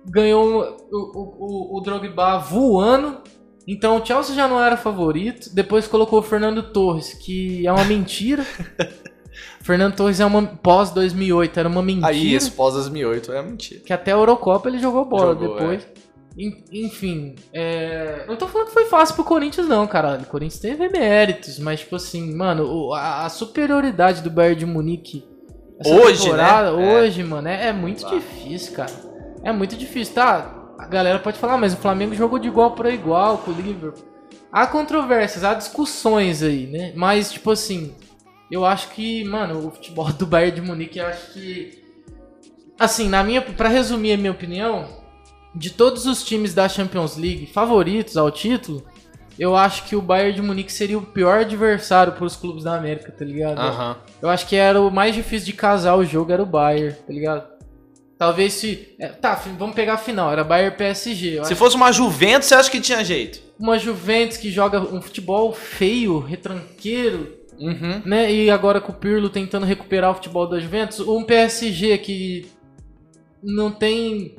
ganhou o, o, o, o Drogba voando. Então o Chelsea já não era favorito. Depois colocou o Fernando Torres, que é uma mentira. [laughs] Fernando Torres é uma pós 2008, era uma mentira. Aí, esse pós 2008 é mentira. Que até a Eurocopa ele jogou bola Jogou, depois. En- Enfim, é... não tô falando que foi fácil pro Corinthians, não, caralho. O Corinthians teve méritos, mas, tipo assim, mano, a, superioridade do Bayern de Munique Hoje, né? É. hoje, mano, é, é muito difícil, cara. É muito difícil, tá? A galera pode falar, mas o Flamengo jogou de igual para igual com o Liverpool. Há controvérsias, há discussões aí, né? Mas, tipo assim, eu acho que, mano, o futebol do Bayern de Munique, eu acho que. Assim, na minha. Pra resumir a minha opinião, de todos os times da Champions League favoritos ao título, eu acho que o Bayern de Munique seria o pior adversário pros clubes da América, tá ligado? Aham. Eu acho que era o mais difícil de casar o jogo, era o Bayern, tá ligado? Talvez se. é, tá, vamos pegar a final, era Bayern PSG. Se acho fosse uma Juventus, você acha que tinha jeito? uma Juventus que joga um futebol feio, retranqueiro, Uhum. né? E agora com o Pirlo tentando recuperar o futebol da Juventus, um PSG que não tem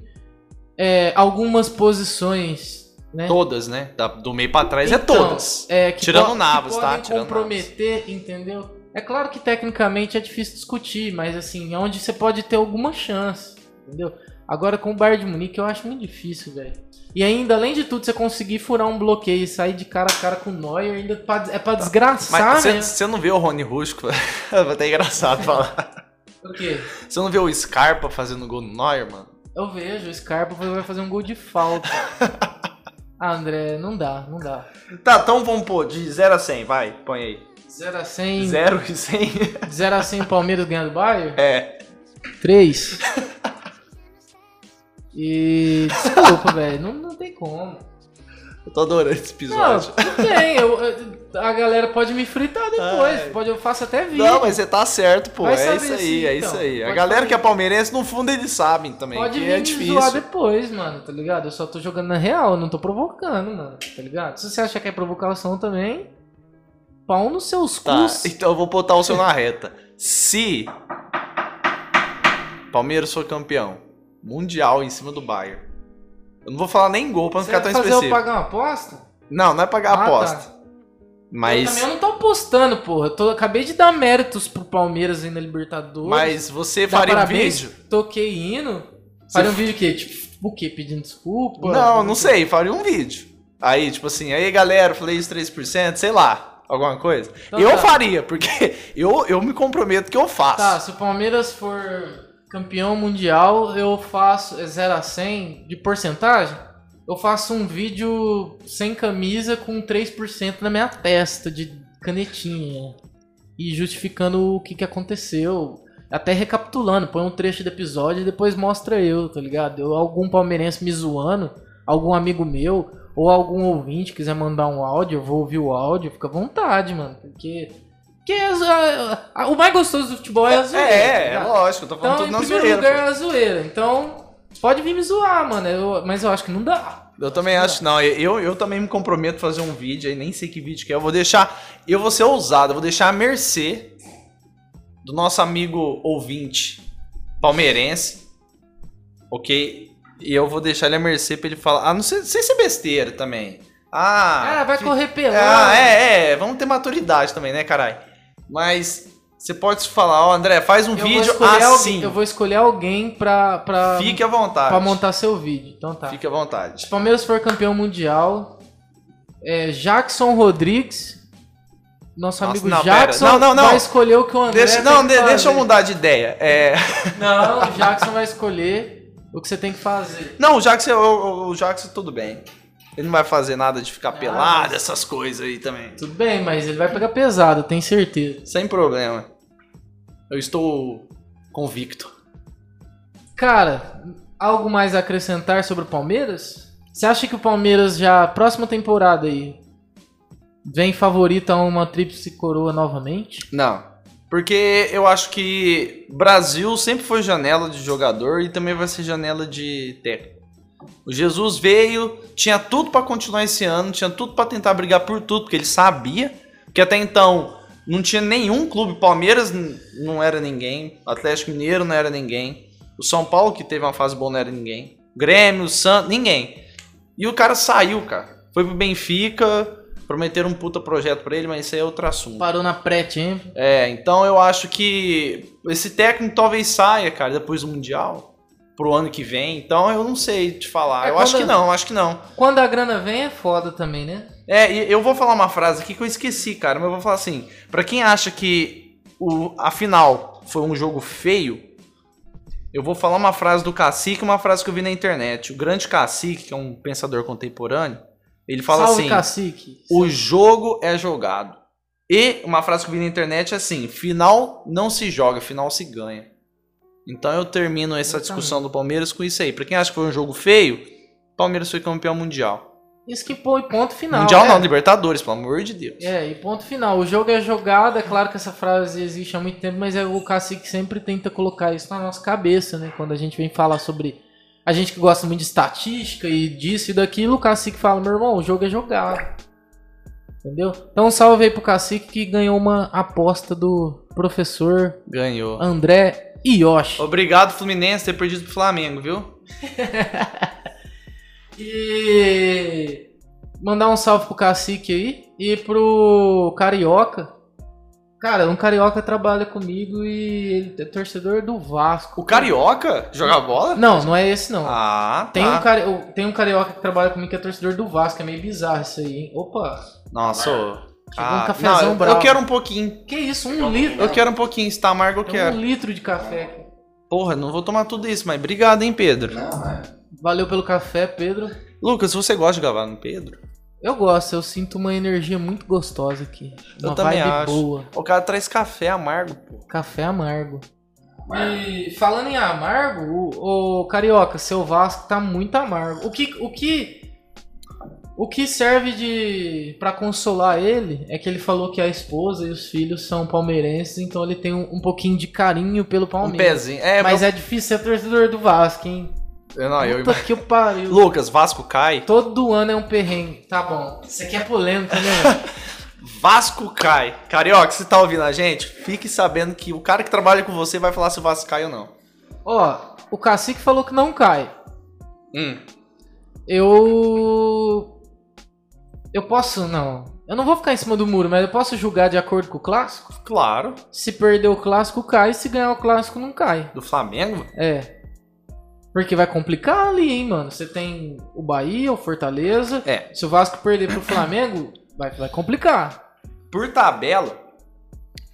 é, algumas posições, né? Todas, né? Da- do meio pra trás é Então, todas. É, Tirando Navas, tá? Tirando comprometer, entendeu? É claro que tecnicamente é difícil discutir, mas assim, é onde você pode ter alguma chance, entendeu? Agora com o Bayern de Munique eu acho muito difícil, velho. E ainda, além de tudo, você conseguir furar um bloqueio e sair de cara a cara com o Neuer, ainda pra- é pra desgraçar, Mas né? você não vê o Rony Rusco? [laughs] Vai até engraçado falar. O quê? Você não vê o Scarpa fazendo gol no Neuer, mano? Eu vejo, o Scarpa vai fazer um gol de falta. [laughs] ah, André, não dá, não dá. Tá, então vamos pôr de 0 a 100, vai, põe aí. 0 a 100, 0 e 100? de 0 a 100 Palmeiras ganhando o Bayern? É. 3. [laughs] E. Desculpa, velho. Não, não tem como. Eu tô adorando esse Não, episódio. tudo bem. Eu, eu- a galera pode me fritar depois. Ai. Pode, eu faço até vídeo. Não, mas você tá certo, pô. Vai é isso aí, sim, é então. isso aí. A Pode galera fazer. que é palmeirense, no fundo, eles sabem também. Pode vir é difícil. zoar depois, mano, tá ligado? Eu só tô jogando na real, eu não tô provocando, mano, tá ligado? Se você acha que é provocação também, pau nos seus Tá, cus. então eu vou botar o seu na reta. Se Palmeiras for campeão mundial em cima do Bayern. Eu não vou falar nem gol pra não Você ficar tão fazer eu específico. pagar uma aposta? Não, não é pagar Ah, aposta. tá. Eu Mas, também não tô apostando, porra. Eu tô, acabei de dar méritos pro Palmeiras aí na Libertadores. mas você Dar faria um parabéns, vídeo? Toquei hino. Faria um vídeo o quê? Tipo, o quê? Pedindo desculpa? Não, não sei, faria um vídeo. Aí, tipo assim, aí galera, falei isso 3%, sei lá, alguma coisa. Então eu tá. faria, porque [laughs] eu, eu me comprometo que eu faço. Tá, se o Palmeiras for campeão mundial, eu faço é 0 a 100 de porcentagem. Eu faço um vídeo sem camisa com 3% na minha testa de canetinha. E justificando o que, que aconteceu. Até recapitulando, põe um trecho do episódio e depois mostra eu, tá ligado? Eu, algum palmeirense me zoando, algum amigo meu, ou algum ouvinte quiser mandar um áudio, eu vou ouvir o áudio, fica à vontade, mano. Porque. Porque é zo- a- o mais gostoso do futebol é a zoeira. tá É, é, ligado? lógico, eu tô falando Então, tudo em na primeiro zoeira. lugar pô. é a zoeira. Então, pode vir me zoar, mano. eu- mas eu acho que não dá. Eu também acho, não. Eu, eu também me comprometo a fazer um vídeo aí, nem sei que vídeo que é. Eu vou deixar. Eu vou ser ousado, eu vou deixar a mercê do nosso amigo ouvinte palmeirense. Ok? E eu vou deixar ele a mercê pra ele falar. Ah, não sei, sei se é besteira também. Ah. Ah, vai fi- correr pelado. Ah, é, é. Vamos ter maturidade também, né, caralho? Mas você pode falar, ó, André, faz um Eu vídeo assim. Alguém, eu vou escolher alguém pra, pra, Fique à vontade. pra montar seu vídeo. Então tá. Fique à vontade. Se o Palmeiras for campeão mundial, é Jackson Rodrigues, nosso Nossa, amigo não. Jackson, Não, não, não. vai escolher o que o André Deixa, não, de- deixa eu mudar de ideia. É. Não, o Jackson vai escolher o que você tem que fazer. Não, o Jackson, o, o Jackson tudo bem. Ele não vai fazer nada de ficar pelado, mas- essas coisas aí também. Tudo bem, mas ele vai pegar pesado, tenho certeza. Sem problema. Eu estou convicto. Cara, algo mais a acrescentar sobre o Palmeiras? Você acha que o Palmeiras já, próxima temporada aí, vem favorito a uma tríplice coroa novamente? Não. Porque eu acho que Brasil sempre foi janela de jogador e também vai ser janela de técnico. O Jesus veio, tinha tudo pra continuar esse ano, tinha tudo pra tentar brigar por tudo, porque ele sabia que até então não tinha nenhum clube. Palmeiras não era ninguém, Atlético Mineiro não era ninguém, o São Paulo que teve uma fase boa não era ninguém, Grêmio, Santos, ninguém. E o cara saiu, cara. Foi pro Benfica, prometeram um puta projeto pra ele, mas isso aí é outro assunto. Parou na pré-champions. É, então eu acho que esse técnico talvez saia, cara, depois do Mundial, pro ano que vem. Então eu não sei te falar. É, eu acho que não, acho que não. Quando a grana vem é foda também, né? É, eu vou falar uma frase aqui que eu esqueci, cara, mas eu vou falar assim: pra quem acha que o, a final foi um jogo feio, eu vou falar uma frase do Cacique, uma frase que eu vi na internet. O grande Cacique, que é um pensador contemporâneo, ele fala Salve, assim: cacique. o jogo é jogado. E uma frase que eu vi na internet é assim: final não se joga, final se ganha. Então eu termino essa discussão do Palmeiras com isso aí. Pra quem acha que foi um jogo feio, Palmeiras foi campeão mundial. Isso que põe ponto final. mundial é. não, Libertadores, pelo amor de Deus. É, e ponto final. O jogo é jogado, é claro que essa frase existe há muito tempo, mas é o Cacique sempre tenta colocar isso na nossa cabeça, né? Quando a gente vem falar sobre. A gente que gosta muito de estatística e disso e daquilo, o Cacique fala, meu irmão, o jogo é jogado. Entendeu? Então salve aí pro Cacique que ganhou uma aposta do professor Ganhou. André Yoshi. Obrigado, Fluminense, ter perdido pro Flamengo, viu? [laughs] E mandar um salve pro Cacique aí e pro Carioca. Cara, um Carioca trabalha comigo e ele é torcedor do Vasco. O Carioca joga bola? Não, não é esse não. Ah, tá. Tem, um cari... tem um Carioca que trabalha comigo que é torcedor do Vasco. É meio bizarro isso aí, hein? Opa, Nossa, Chegou um cafezão não, eu, bravo. eu quero um pouquinho. que isso? Um litro? Eu quero um pouquinho. Se tá amargo, eu Tem quero. um litro de café aqui. Porra, não vou tomar tudo isso, mas obrigado, hein, Pedro. Valeu pelo café, Pedro. Lucas, você gosta de gravar no Pedro? Eu gosto, eu sinto uma energia muito gostosa aqui. Eu Uma também vibe acho. boa. O cara traz café amargo, pô. Café amargo. E falando em amargo, o, o Carioca, seu Vasco tá muito amargo. O que, o que, o que serve de para consolar ele é que ele falou que a esposa e os filhos são palmeirenses, então ele tem um, um pouquinho de carinho pelo Um Palmeiras. pezinho. É, Mas meu- é difícil ser torcedor do Vasco, hein? eu não, eu Puta que o pariu. Lucas, Vasco cai. Todo ano é um perrengue. Tá bom. Isso aqui é polêmica, né? [laughs] Vasco cai. Carioca, você tá ouvindo a gente? Fique sabendo que o cara que trabalha com você vai falar se o Vasco cai ou não. Ó, o Cacique falou que não cai. Hum. Eu. Eu posso, não. Eu não vou ficar em cima do muro, mas eu posso julgar de acordo com o clássico? Claro. Se perder o clássico, cai. Se ganhar o clássico, não cai. Do Flamengo? É. Porque vai complicar ali, hein, mano. Você tem o Bahia, o Fortaleza. É. Se o Vasco perder pro Flamengo, vai, vai complicar. Por tabela,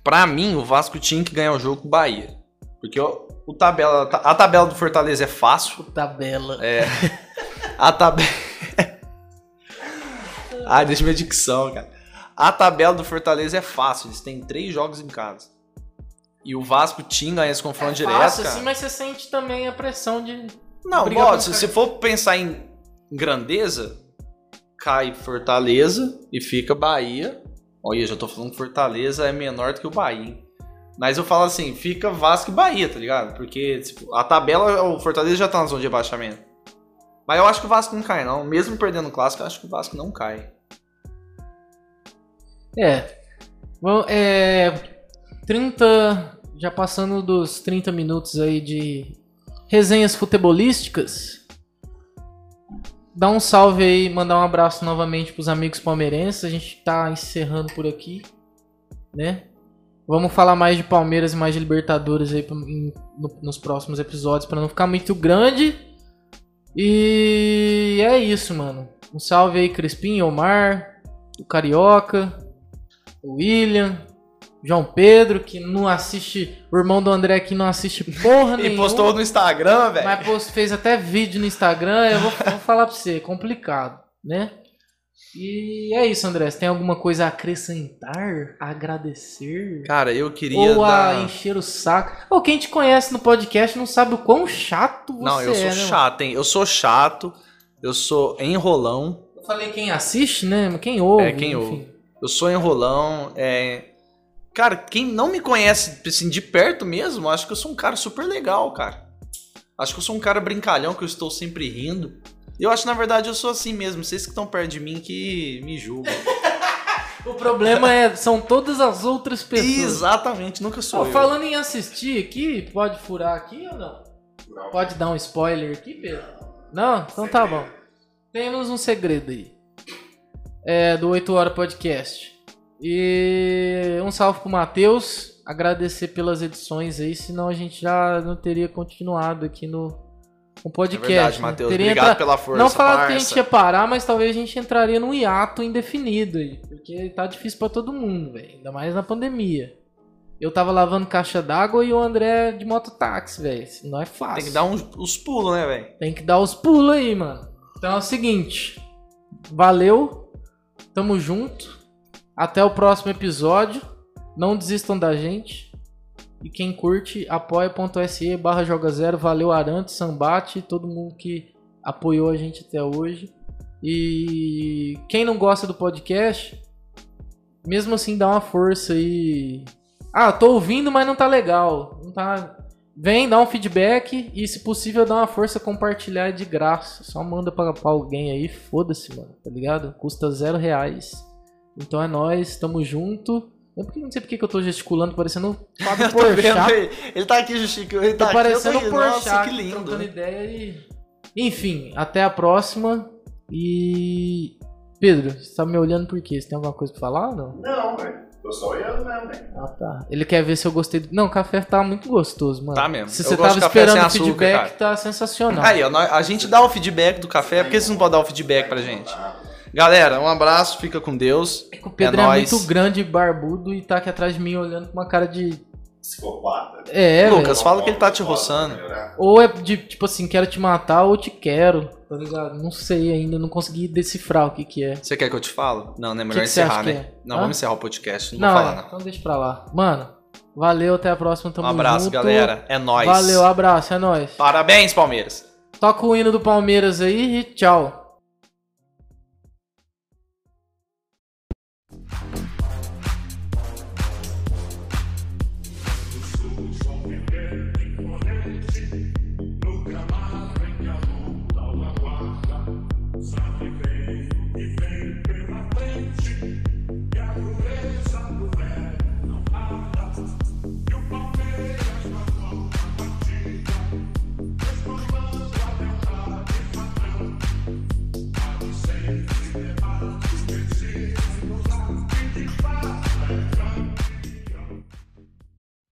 pra mim, o Vasco tinha que ganhar o jogo com o Bahia. Porque o, o tabela, a tabela do Fortaleza é fácil. Tabela. É. A tabela. [laughs] Ai, deixa minha dicção, cara. A tabela do Fortaleza é fácil. Eles têm três jogos em casa. E o Vasco tinha ganhar esse confronto direto, Fácil, cara. assim, mas você sente também a pressão de. Não, não se for pensar em grandeza, cai Fortaleza e fica Bahia. Olha, já tô falando que Fortaleza é menor do que o Bahia. hein? Mas eu falo assim, fica Vasco e Bahia, tá ligado? Porque tipo, a tabela, o Fortaleza já tá na zona de rebaixamento. Mas eu acho que o Vasco não cai, não. Mesmo perdendo o clássico, eu acho que o Vasco não cai. É. Bom, é. 30. Já passando dos 30 minutos aí de resenhas futebolísticas. Dá um salve aí, mandar um abraço novamente pros amigos palmeirenses. A gente tá encerrando por aqui, né? Vamos falar mais de Palmeiras e mais de Libertadores aí nos próximos episódios para não ficar muito grande. E é isso, mano. Um salve aí, Crispim, Omar, o Carioca, William, João Pedro, que não assiste. O irmão do André que não assiste porra [laughs] E nenhuma. postou no Instagram, velho. Mas post- fez até vídeo no Instagram. Eu vou, vou falar pra você, é complicado, né? E é isso, André. Você tem alguma coisa a acrescentar? A agradecer? Cara, eu queria Ou a dar... encher o saco? Ou quem te conhece no podcast não sabe o quão chato você Não, eu sou é, né, chato, hein? Eu sou chato, eu sou enrolão. Eu falei quem assiste, né? Quem ouve. É, quem enfim. ouve. Eu sou enrolão, é... Cara, quem não me conhece, assim, de perto mesmo, acho que eu sou um cara super legal, cara. Acho que eu sou um cara brincalhão, que eu estou sempre rindo. E eu acho, na verdade, eu sou assim mesmo. Vocês que estão perto de mim que me julgam. [laughs] O problema é são todas as outras pessoas. Exatamente, nunca sou Ó, eu. falando em assistir aqui, pode furar aqui ou não? Pode dar um spoiler aqui, Pedro? Não? Então tá bom. Temos um segredo aí. É do 8 Hora Podcast. E um salve pro Matheus. Agradecer pelas edições aí, senão a gente já não teria continuado aqui no, É podcast. verdade, né? Matheus. Teria Obrigado entra- pela força, Não falar que a gente ia parar, mas talvez a gente entraria num hiato indefinido aí. Porque tá difícil pra todo mundo, velho. Ainda mais na pandemia. Eu tava lavando caixa d'água e o André de mototáxi, velho. Não é fácil. Tem que dar uns, uns pulos, né, velho? Tem que dar os pulos aí, mano. Então é o seguinte. Valeu. Tamo junto. Até o próximo episódio. Não desistam da gente. E quem curte, apoia.se barra joga zero. Valeu Arantes, Sambate, todo mundo que apoiou a gente até hoje. E quem não gosta do podcast, mesmo assim dá uma força aí. Ah, tô ouvindo, mas não tá legal. Não tá. Vem, dá um feedback e, se possível, dá uma força compartilhar de graça. Só manda pra, pra alguém aí, foda-se, mano, tá ligado? Custa zero reais. Então é nóis, tamo junto. Eu porque- não sei porque que eu tô gesticulando, parecendo [laughs] Fábio tô Porchat. ele. Tá aqui, Justico. Ele Tô tá parecendo aqui. tô rindo. Nossa, Porchat, que lindo. trocando ideia e... Enfim, até a próxima. E... Pedro, você tá me olhando por quê? Você tem alguma coisa pra falar ou não? Não, velho. Tô só olhando mesmo, velho. Ah, tá. Ele quer ver se eu gostei do... Não, o café tá muito gostoso, mano. Tá mesmo. Se Eu você gosto tava esperando o açúcar, feedback, cara. tá sensacional. Aí, ó, a gente dá o feedback do café, por que vocês não podem dar o feedback pra gente? Galera, um abraço, fica com Deus. O Pedro é, nóis. muito grande e barbudo e tá aqui atrás de mim olhando com uma cara de. Psicopata. É, Lucas, velho. fala que ele tá te roçando. Ou é de tipo assim, quero te matar ou te quero, tá ligado? Não sei ainda, não consegui decifrar o que que é. Você quer que eu te falo? Não, né? Melhor que você encerrar, que né? é? Não, Hã? vamos encerrar o podcast. Não, Não, vou falar, é, não. então deixa pra lá. Mano, Valeu, até a próxima, Um tamo abraço, junto. galera. É nóis. Valeu, abraço, é nóis. Parabéns, Palmeiras. Toca o hino do Palmeiras aí e tchau.